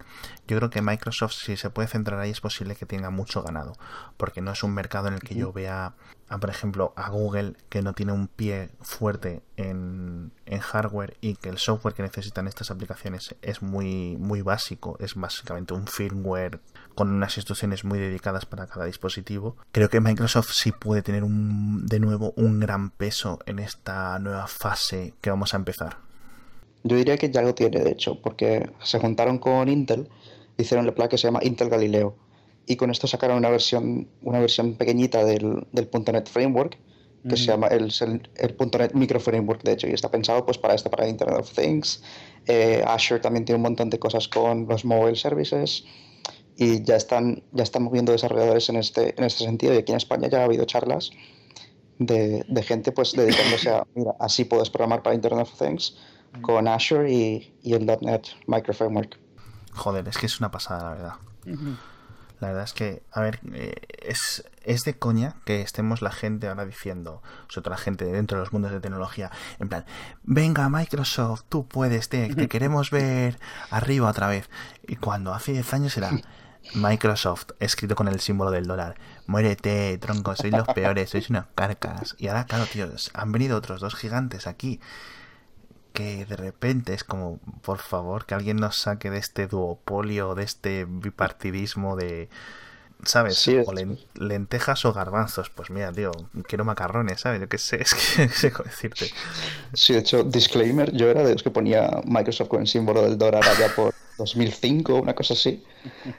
Yo creo que Microsoft, si se puede centrar ahí, es posible que tenga mucho ganado, porque no es un mercado en el que yo vea, por ejemplo, a Google que no tiene un pie fuerte en, en, hardware y que el software que necesitan estas aplicaciones es muy, muy básico, es básicamente un firmware con unas instrucciones muy dedicadas para cada dispositivo. Creo que Microsoft sí puede tener un, de nuevo un gran peso en esta nueva fase que vamos a empezar. Yo diría que ya lo tiene, de hecho, porque se juntaron con Intel, hicieron la placa que se llama Intel Galileo. Y con esto sacaron una versión, una versión pequeñita del, del .NET Framework, que se llama el, el, .NET Micro Framework, de hecho, y está pensado pues para esto, para Internet of Things. Eh, Azure también tiene un montón de cosas con los mobile services y ya están, ya están moviendo desarrolladores en este, en este sentido. Y aquí en España ya ha habido charlas de, de gente pues dedicándose a, mira, así puedes programar para Internet of Things con Azure y, y el .NET Microframework. Joder, es que es una pasada, la verdad. La verdad es que, a ver, eh, es, es de coña que estemos la gente ahora diciendo, sobre todo la gente dentro de los mundos de tecnología, en plan, venga Microsoft, tú puedes, te, te queremos ver arriba otra vez. Y cuando hace 10 años era Microsoft, escrito con el símbolo del dólar, muérete, tronco, sois los peores, sois unas carcas. Y ahora, claro, tíos, han venido otros dos gigantes aquí que de repente es como, por favor, que alguien nos saque de este duopolio, de este bipartidismo de, ¿sabes? o lentejas o garbanzos. Pues mira, tío, quiero macarrones, ¿sabes? Yo qué sé, es que sé cómo decirte. Sí, de hecho, disclaimer, yo era de los que ponía Microsoft con el símbolo del dólar allá por 2005, una cosa así.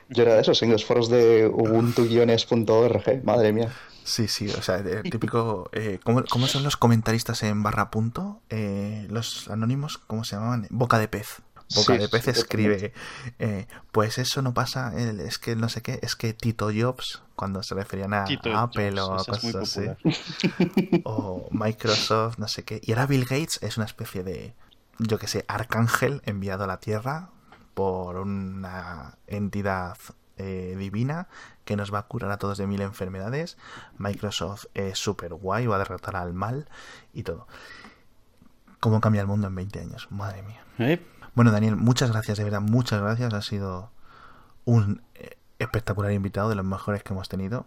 Yo era de esos en los foros de ubuntu-org, madre mía. Sí, sí, o sea, el típico... Eh, ¿cómo, son los comentaristas en barra punto? Eh, los anónimos, ¿cómo se llamaban? Boca de pez. Boca de pez escribe, eh, pues eso no pasa, es que no sé qué, es que Tito Jobs, cuando se referían a, Apple o cosas así, o Microsoft, no sé qué, y ahora Bill Gates es una especie de, yo qué sé, arcángel enviado a la Tierra por una entidad eh, divina que nos va a curar a todos de mil enfermedades. Microsoft es súper guay, va a derrotar al mal y todo. ¿Cómo cambia el mundo en 20 años? Madre mía. ¿Eh? Bueno, Daniel, muchas gracias, de verdad, muchas gracias. Ha sido un eh, espectacular invitado, de los mejores que hemos tenido.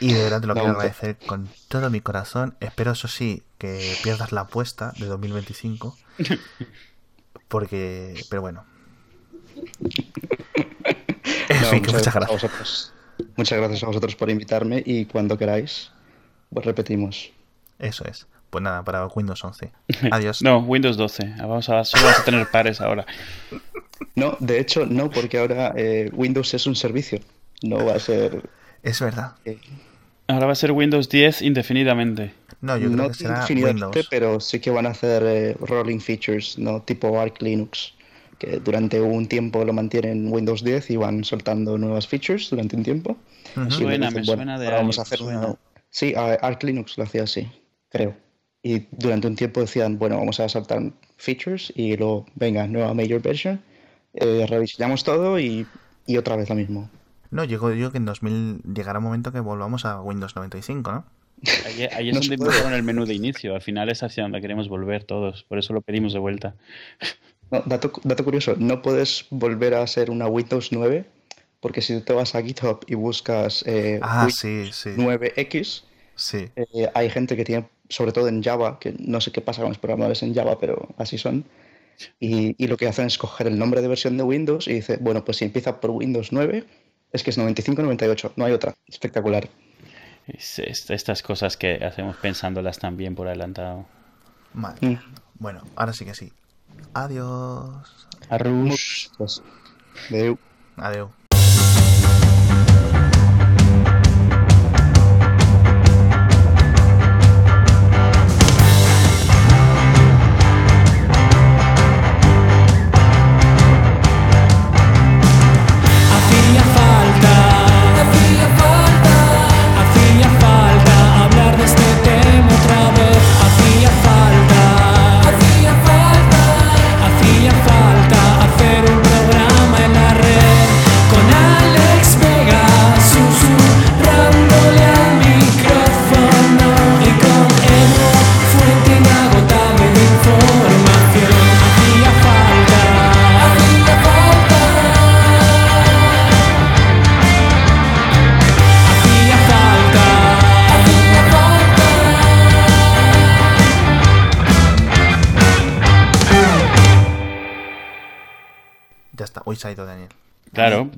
Y de verdad te lo quiero agradecer con todo mi corazón. Espero, eso sí, que pierdas la apuesta de 2025. Porque, pero bueno. Muchas, gracias. A vosotros. Muchas gracias a vosotros por invitarme y cuando queráis, pues repetimos. Eso es. Pues nada, para Windows 11. Adiós. no, Windows 12. Vamos a, solo vamos a tener pares ahora. No, de hecho, no, porque ahora eh, Windows es un servicio. No va a ser. Es verdad. Ahora va a ser Windows 10 indefinidamente. No, yo creo que será Windows. pero sí que van a hacer eh, rolling features, ¿no? Tipo Arc Linux. Que durante un tiempo lo mantienen Windows 10 y van soltando nuevas features durante un tiempo. Suena, me suena de Vamos a hacer una... Sí, Arc Linux lo hacía así, creo. Y durante un tiempo decían, bueno, vamos a saltar features y luego, venga, nueva major version, eh, rediseñamos todo y, y, otra vez lo mismo. No, llegó yo que en 2000 llegará un momento que volvamos a Windows 95, ¿no? Ahí, ahí es donde pusieron el menú de inicio. Al final es hacia donde queremos volver todos. Por eso lo pedimos de vuelta. Dato, dato curioso, no puedes volver a ser una Windows 9 porque si te vas a GitHub y buscas eh, ah, sí, sí. 9X, sí. Eh, hay gente que tiene sobre todo en Java, que no sé qué pasa con los programadores en Java, pero así son. Y, lo que hacen es coger el nombre de versión de Windows y dice, bueno, pues si empieza por Windows 9, es que es 95-98, no hay otra. Espectacular. estas cosas que hacemos pensándolas también por adelantado. Vale. Mm. Bueno, ahora sí que sí. Adiós. Arrush. Adiós. Adiós.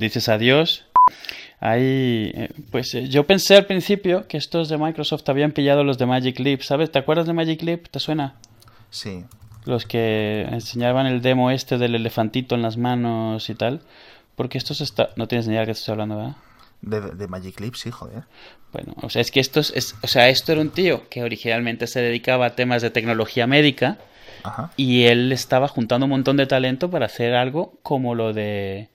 Dices adiós. Ahí, eh, pues eh, yo pensé al principio que estos de Microsoft habían pillado los de Magic Leap, ¿sabes? ¿Te acuerdas de Magic Leap? ¿Te suena? Sí. Los que enseñaban el demo este del elefantito en las manos y tal. Porque estos está... no tienes ni idea de qué estoy hablando, ¿verdad? De, Magic Leap, sí, joder. Bueno, o sea, es que estos es, o sea, esto era un tío que originalmente se dedicaba a temas de tecnología médica y él estaba juntando un montón de talento para hacer algo como lo de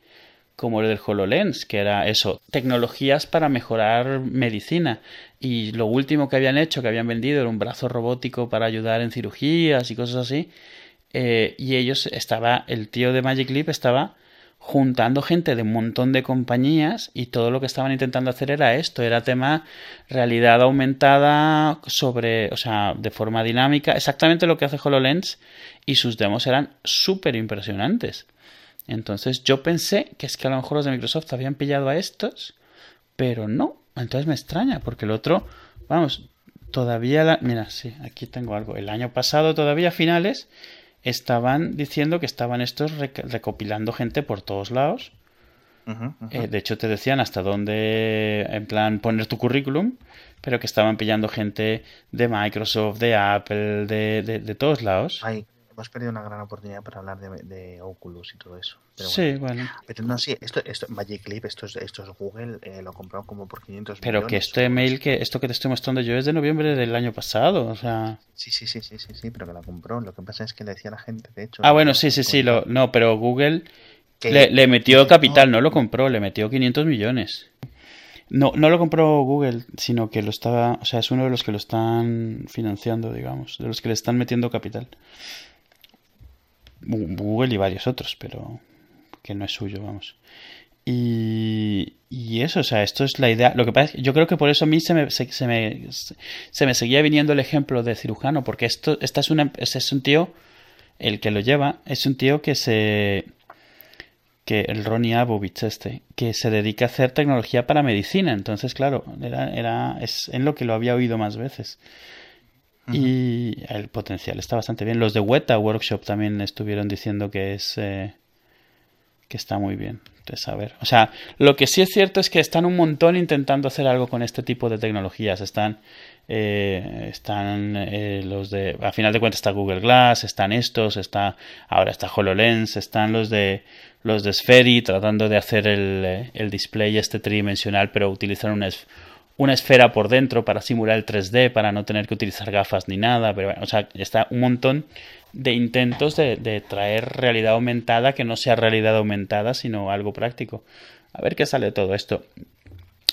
como lo del HoloLens, que era eso, tecnologías para mejorar medicina. Y lo último que habían hecho, que habían vendido, era un brazo robótico para ayudar en cirugías y cosas así. Eh, y ellos estaba, el tío de Magic Leap estaba juntando gente de un montón de compañías y todo lo que estaban intentando hacer era esto, era tema realidad aumentada sobre, o sea, de forma dinámica, exactamente lo que hace HoloLens y sus demos eran súper impresionantes. Entonces yo pensé que es que a lo mejor los de Microsoft habían pillado a estos, pero no, entonces me extraña porque el otro, vamos, todavía la, mira, sí, aquí tengo algo, el año pasado todavía a finales estaban diciendo que estaban estos recopilando gente por todos lados. Eh, de hecho, te decían hasta dónde, en plan, poner tu currículum, pero que estaban pillando gente de Microsoft, de Apple, de, de, todos lados hemos perdido una gran oportunidad para hablar de, Oculus y todo eso. sí, bueno. Pero no, sí, esto, esto Magic Leap, esto es, esto es Google, eh, lo compraron como por 500 Pero que este mail, que esto que te estoy mostrando yo es de noviembre del año pasado, o sea... Sí, sí, sí, sí, sí, sí, pero que la compró. Lo que pasa es que le decía a la gente, de hecho... Ah, bueno, sí, sí, sí, lo, no, pero Google le, le, metió capital, no lo compró, le metió 500 millones. No, no lo compró Google, sino que lo estaba, o sea, es uno de los que lo están financiando, digamos, de los que le están metiendo capital. Google y varios otros, pero que no es suyo, vamos. Y, y, eso, o sea, esto es la idea. Lo que pasa es que yo creo que por eso a mí se me, se, me, se me seguía viniendo el ejemplo de cirujano, porque esto esta es, una, es un tío, el que lo lleva, es un tío que se. que el Ronnie Abovich este, que se dedica a hacer tecnología para medicina. Entonces, claro, era, era, es en lo que lo había oído más veces. Y el potencial está bastante bien. Los de Weta Workshop también estuvieron diciendo que es. Eh, que está muy bien de saber. O sea, lo que sí es cierto es que están un montón intentando hacer algo con este tipo de tecnologías. Están, eh, están eh, los de, a final de cuentas está Google Glass, están estos, está, ahora está HoloLens, están los de, los de Spheri tratando de hacer el, eh, el display este tridimensional, pero utilizar una, una esfera por dentro para simular el 3D, para no tener que utilizar gafas ni nada. Pero bueno, o sea, está un montón de intentos de, traer realidad aumentada que no sea realidad aumentada, sino algo práctico. A ver qué sale de todo esto.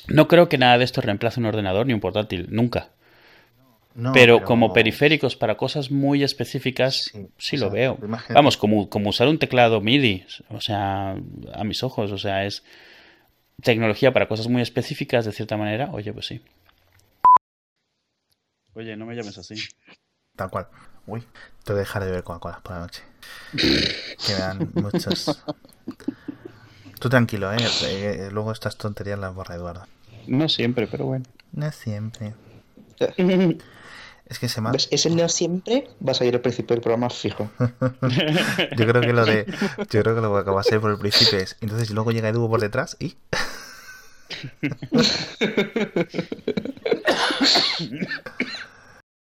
No creo que nada de esto reemplace un ordenador ni un portátil, nunca. pero, como periféricos para cosas muy específicas, sí, lo veo. Vamos, como, como usar un teclado MIDI, o sea, a mis ojos, o sea, es tecnología para cosas muy específicas de cierta manera, oye, pues sí. Oye, no me llames así. Tal cual. Uy, te voy a dejar de ver Coca-Cola por la noche. Quedan muchos. Tú tranquilo, ¿eh? ¿eh? Luego estas tonterías las borra Eduardo. No siempre, pero bueno. No siempre. Es que se me ¿Es el no siempre? Vas a ir al principio del programa fijo. yo creo que lo de. Yo creo que lo que va a ser por el principio es. Entonces luego llega Edu por detrás y.